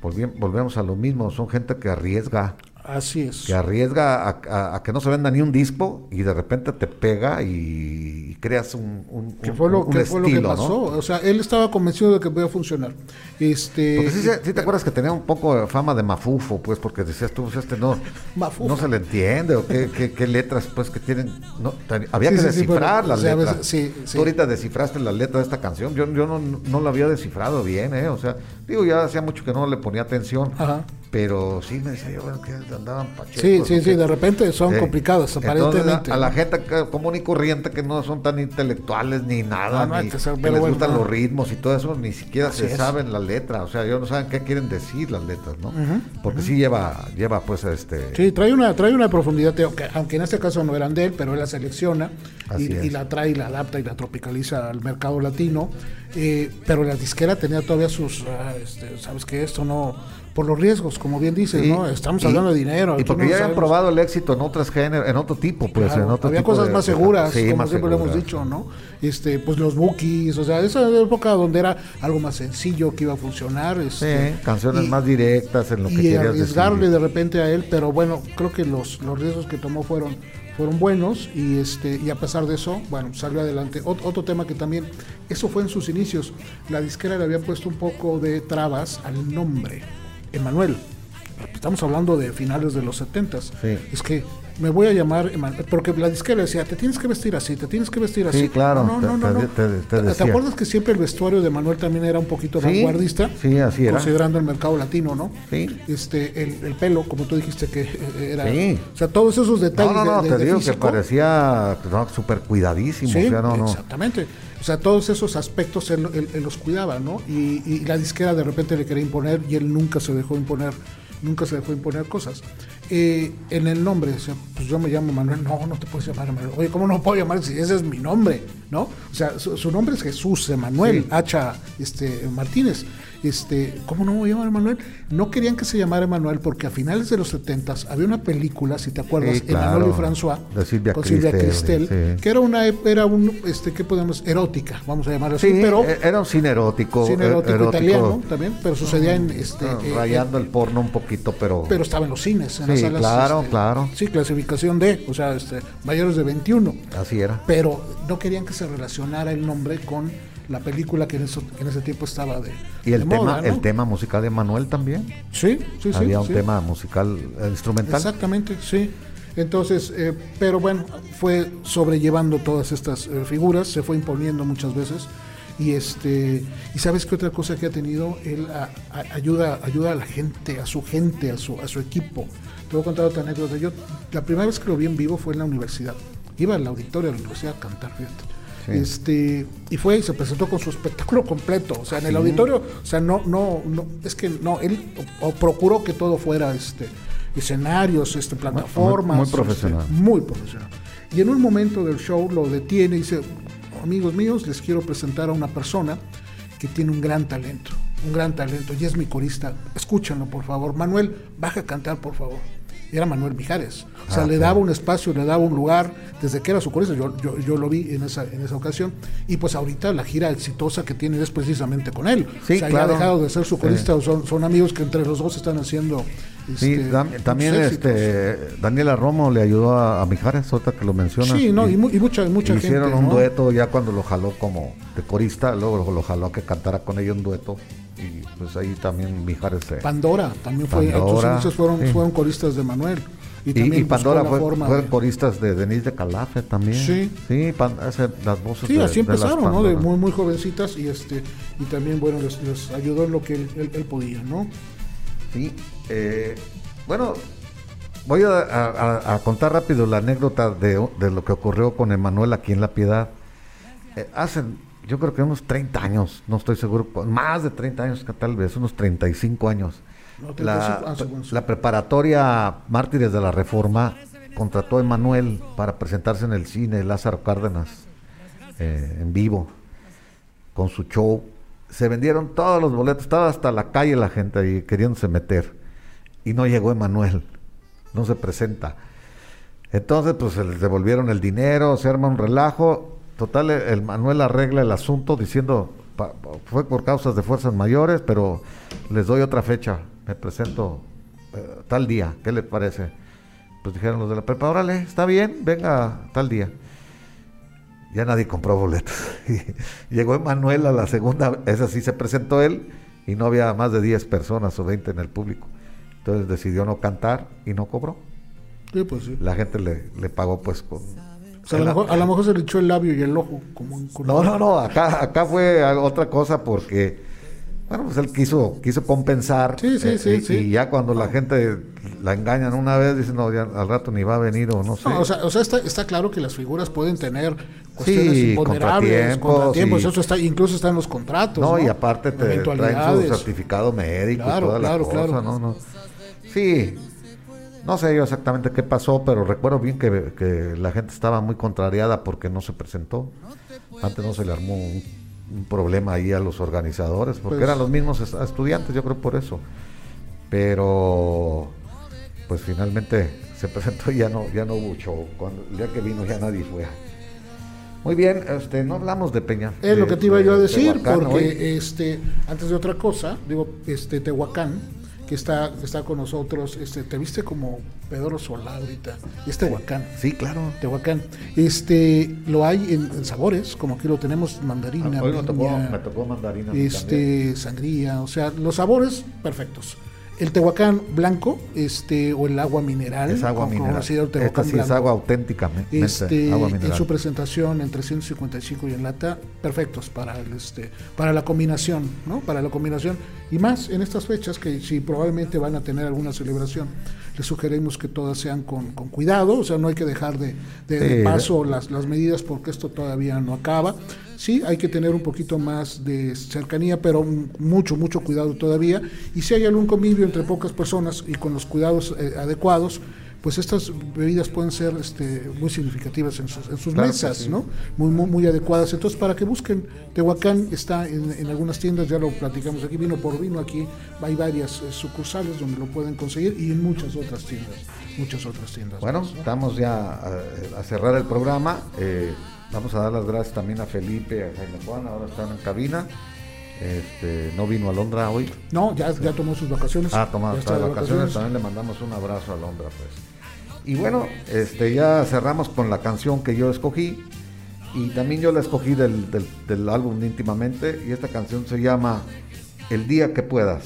Volvemos a lo mismo, son gente que arriesga Así es. que arriesga a, a- a que no se venda ni un disco y de repente te pega y creas un, un, ¿Qué fue lo, un qué fue lo que pasó? O sea, él estaba convencido de que podía funcionar. Este, Porque sí, sí te acuerdas que tenía un poco de fama de mafufo, pues, porque decías tú, pues, este no, no se le entiende, o qué, qué- qué letras, pues, que tienen, no, había Sí, que sí, sí, descifrar pero, las o sea, letras. veces- sí, sí. Tú ahorita descifraste la letra de esta canción, yo, yo no, no la había descifrado bien, ¿eh? O sea, digo, ya hacía mucho que no le ponía atención, Ajá. pero sí me decía yo, bueno, que andaban pachecos. Sí, sí, sí, de repente son Sí. complicadas, Entonces, aparentemente. a, a la ¿no? gente común y corriente que no son tan intelectuales ni nada, Ah, no, ni que les bueno, gustan no. los ritmos y todo eso, ni siquiera Así se es. saben la letra, o sea, ellos no saben qué quieren decir las letras, ¿no? Porque sí lleva, lleva pues este... Sí, trae una, trae una profundidad, aunque en este caso no eran de él, pero él la selecciona y la trae, y la adapta y la tropicaliza al mercado latino. Eh, pero la disquera tenía todavía sus, ah, este, sabes que esto no, por los riesgos, como bien dices, Sí, ¿no? Estamos y- hablando de dinero. Y porque no ya habían sabemos- probado el éxito en otros géneros, en otro tipo, pues, Claro, en otro había tipo cosas de- más de- seguras, sí, como más siempre lo hemos dicho, ¿no? Este, pues los bookies, o sea, esa época donde era algo más sencillo que iba a funcionar. Este, Sí, canciones y- más directas en lo que y querías arriesgarle decir. de repente a él, pero bueno, creo que los, los riesgos que tomó fueron, fueron buenos y este y a pesar de eso, bueno, salió adelante. Ot- otro tema que también, eso fue en sus inicios, la disquera le había puesto un poco de trabas al nombre, Emanuel. Estamos hablando de finales de los 70 Sí. Es que me voy a llamar Emanuel, porque la disquera decía, te tienes que vestir así, te tienes que vestir así. Sí, claro, No, no, no, no. te- te- te ¿Te decía. acuerdas que siempre el vestuario de Manuel también era un poquito Sí, vanguardista? sí, así era. Considerando el mercado latino, ¿no? Sí. Este, el, el pelo, como tú dijiste que eh, era. Sí. O sea, todos esos No, detalles. no, no, de- de- te de digo que parecía no, súper cuidadísimo, Sí, o sea, no, no. exactamente. O sea, todos esos aspectos él, él- él los cuidaba, ¿no? Y, y la disquera de repente le quería imponer y él nunca se dejó imponer, nunca se dejó imponer cosas. Eh, en el nombre, o sea, pues yo me llamo Manuel, no, no te puedes llamar Manuel. Oye, ¿cómo no puedo llamar si ese es mi nombre, ¿no? O sea, su, su nombre es Jesús Emanuel Sí. Hacha este, Martínez. Este, ¿Cómo no me voy a llamar Emanuel? No querían que se llamara Emanuel porque a finales de los 70 había una película, si te acuerdas, Sí, claro. Emanuel y François, Silvia con Silvia Cristel, sí. que era una era un este qué podemos erótica vamos a llamarlo así Sí, pero e- era un cine erótico. cine e- erótico, italiano también pero sucedía en este eh, rayando el porno un poquito, pero... pero estaba en los cines en las Sí, salas claro, este, claro. sí clasificación D o sea este mayores de 21 Así era. pero no querían que se relacionara el nombre con la película que en, eso- que en ese tiempo estaba de Y el de tema, moda, ¿no? el tema musical de Manuel también. sí sí sí Había un sí. tema musical eh, instrumental. Exactamente, sí. Entonces, eh, pero bueno, fue sobrellevando todas estas eh, figuras, se fue imponiendo muchas veces. Y este, y sabes qué otra cosa que ha tenido, él a- a- ayuda, ayuda a la gente, a su gente, a su, a su equipo. Te voy a contar otra anécdota. Yo, la primera vez que lo vi en vivo fue en la universidad. Iba al auditorio de la universidad a cantar, fíjate. Este, y fue y se presentó con su espectáculo completo, o sea, en el auditorio, o sea, no, no, no, es que no, él o- o procuró que todo fuera este escenarios, este, plataformas. muy profesional. este, muy profesional. Y en un momento del show lo detiene y dice, amigos míos, les quiero presentar a una persona que tiene un gran talento, un gran talento, y es mi corista. Escúchanlo, por favor. Manuel, baja a cantar, por favor. Era Manuel Mijares. O sea, Ah, le daba un espacio, le daba un lugar desde que era su corista. Yo, yo, yo lo vi en esa, en esa ocasión. Y pues ahorita la gira exitosa que tiene es precisamente con él. Sí, o sea, ya ha dejado de ser su Sí. corista, son, son amigos que entre los dos están haciendo. Sí, este, dam- también este, Daniela Romo le ayudó a, a Mijares, ahorita que lo mencionas. Sí, no, y, mu- y mucha, mucha gente. Hicieron un ¿no? dueto ya cuando lo jaló como de corista, luego lo, lo jaló a que cantara con ella un dueto. Y pues ahí también Mijares se... Pandora también fue. Pandora, muchos fueron, sí. fueron coristas de Manuel. Y, también y Pandora la fue, forma fueron de- coristas de Denise de Calafe también. Sí. Sí, pan- ese- las voces Sí, de- así de empezaron, ¿no? De muy, muy jovencitas y este y también, bueno, les, les ayudó en lo que él, él- él podía, ¿no? Sí, eh, bueno, voy a, a- a- a contar rápido la anécdota de, de lo que ocurrió con Emanuel aquí en La Piedad. Eh, hace, yo creo que unos 30 años, no estoy seguro, más de 30 años tal vez, unos 35 años. No, 35, La, ah, la preparatoria Mártires de la Reforma contrató a Emanuel para presentarse en el cine Lázaro Cárdenas eh, en vivo con su show. Se vendieron todos los boletos, estaba hasta la calle la gente ahí queriéndose meter. Y no llegó Emanuel, no se presenta. Entonces, pues se les devolvieron el dinero, se arma un relajo. Total, el el Manuel arregla el asunto diciendo, pa- fue por causas de fuerzas mayores, pero les doy otra fecha. Me presento eh, tal día, ¿qué le parece? Pues dijeron los de la prepa, órale, está bien, venga tal día. Ya nadie compró boletos. Y Llegó Emanuel a la segunda, esa sí se presentó él, y no había más de 10 personas o 20 en el público. Entonces decidió no cantar y no cobró. Sí, pues sí. La gente le, le pagó pues con... O sea, a lo, mejor, a lo mejor se le echó el labio y el ojo, como en No, no, no, acá, acá fue otra cosa porque, bueno, pues él quiso, quiso compensar. Sí, sí, sí, y, sí. y ya cuando la gente la engañan una vez, dicen, no, ya al rato ni va a venir o no sé. No, o sea, o sea está, está claro que las figuras pueden tener cuestiones Sí, imponderables, contratiempos, y- eso está, incluso está en los contratos. No, No, y aparte te traen su certificado médico Claro, y toda claro, la cosa, claro. ¿no? no. Sí, no sé yo exactamente qué pasó, pero recuerdo bien que, que la gente estaba muy contrariada porque no se presentó. Antes no se le armó un, un problema ahí a los organizadores, porque Pues- eran los mismos es- estudiantes, yo creo por eso. Pero, pues finalmente se presentó y ya no, ya no hubo show. Cuando, el día que vino ya nadie fue. Muy bien, este, no hablamos de Peña. Es lo que te iba yo a de decir, Tehuacán porque hoy. este, antes de otra cosa, digo, este Tehuacán, que está, que está con nosotros, este, te viste como Pedro Solá ahorita, y es Tehuacán. Sí, claro. Tehuacán. Este, lo hay en, en sabores, como aquí lo tenemos, mandarina, Ah, Hoy me tocó, piña, me tocó mandarina. a mí también. este, sangría, o sea, los sabores perfectos. El Tehuacán blanco, este, o el agua mineral, Es agua como mineral. Esta Tehuacán sí es agua auténticamente. Este, agua en su presentación en 355 y en lata, perfectos para el, este, para la combinación, ¿no? Para la combinación y más en estas fechas que si probablemente van a tener alguna celebración, les sugerimos que todas sean con, con cuidado, o sea, no hay que dejar de, de- paso las, las medidas porque esto todavía no acaba. Sí, hay que tener un poquito más de cercanía, pero mucho, mucho cuidado todavía. Y si hay algún convivio entre pocas personas y con los cuidados eh, adecuados, pues estas bebidas pueden ser este, muy significativas en sus, en sus Claro que mesas, sí. ¿no? Muy, muy, muy adecuadas. Entonces, para que busquen, Tehuacán está en, en algunas tiendas, ya lo platicamos aquí, vino por vino, aquí hay varias eh, sucursales donde lo pueden conseguir y en muchas otras tiendas, muchas otras tiendas. Bueno, más, ¿no? estamos ya a, a cerrar el programa. Eh, vamos a dar las gracias también a Felipe, a Jaime Juan, ahora están en cabina. Este, no vino a Londra hoy. No, ya, ya tomó sus vacaciones. Ah, está de vacaciones. También le mandamos un abrazo a Londra, pues. Y bueno, este, ya cerramos con la canción que yo escogí. Y también yo la escogí del, del, del álbum íntimamente. Y esta canción se llama El día que puedas.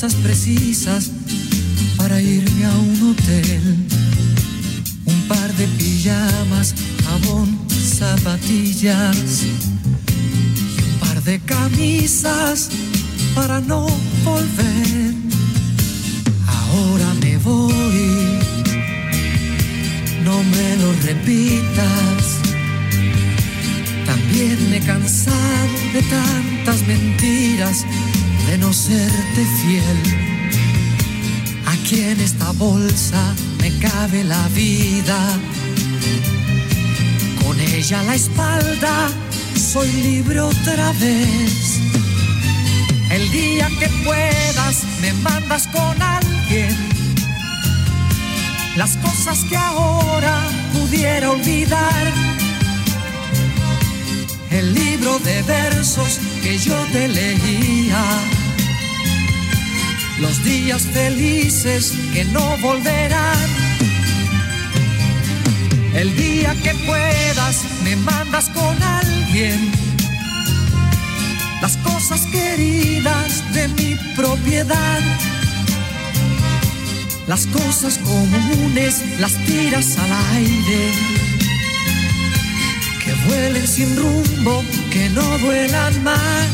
Cosas precisas para irme a un hotel. Un par de pijamas, jabón, zapatillas y un par de camisas para no volver. Ahora me voy, no me lo repitas. También me he cansado de tantas mentiras, de no serte fiel. Aquí en esta bolsa me cabe la vida. Con ella a la espalda soy libre otra vez. El día que puedas me mandas con alguien. Las cosas que ahora pudiera olvidar. El libro de versos que yo te leía los días felices que no volverán. El día que puedas me mandas con alguien las cosas queridas de mi propiedad. Las cosas comunes las tiras al aire. Que vuelen sin rumbo, que no vuelan más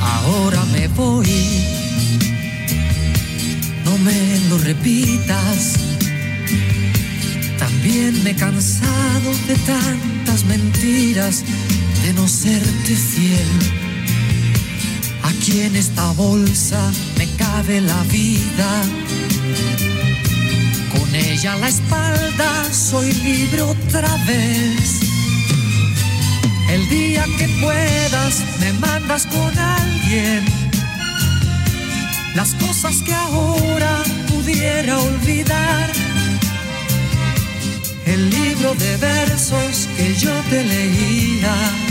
Ahora me voy, no me lo repitas. También me he cansado de tantas mentiras, de no serte fiel. Aquí en esta bolsa me cabe la vida. Con ella a la espalda soy libre otra vez. El día que puedas me mandas con alguien. Las cosas que ahora pudiera olvidar. El libro de versos que yo te leía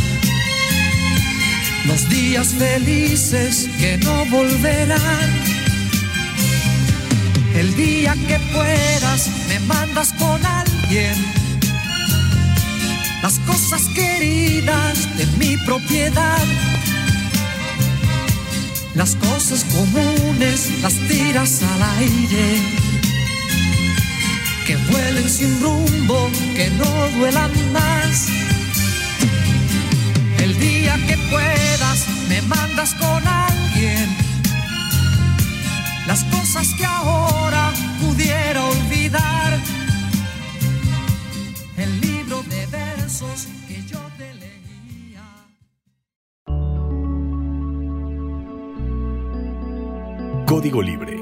los días felices que no volverán. El día que puedas me mandas con alguien las cosas queridas de mi propiedad. Las cosas comunes las tiras al aire. Que vuelen sin rumbo, que no duelan más. El día que puedas me mandas con alguien las cosas que ahora pudiera olvidar. El libro de versos que yo te leía. Código Libre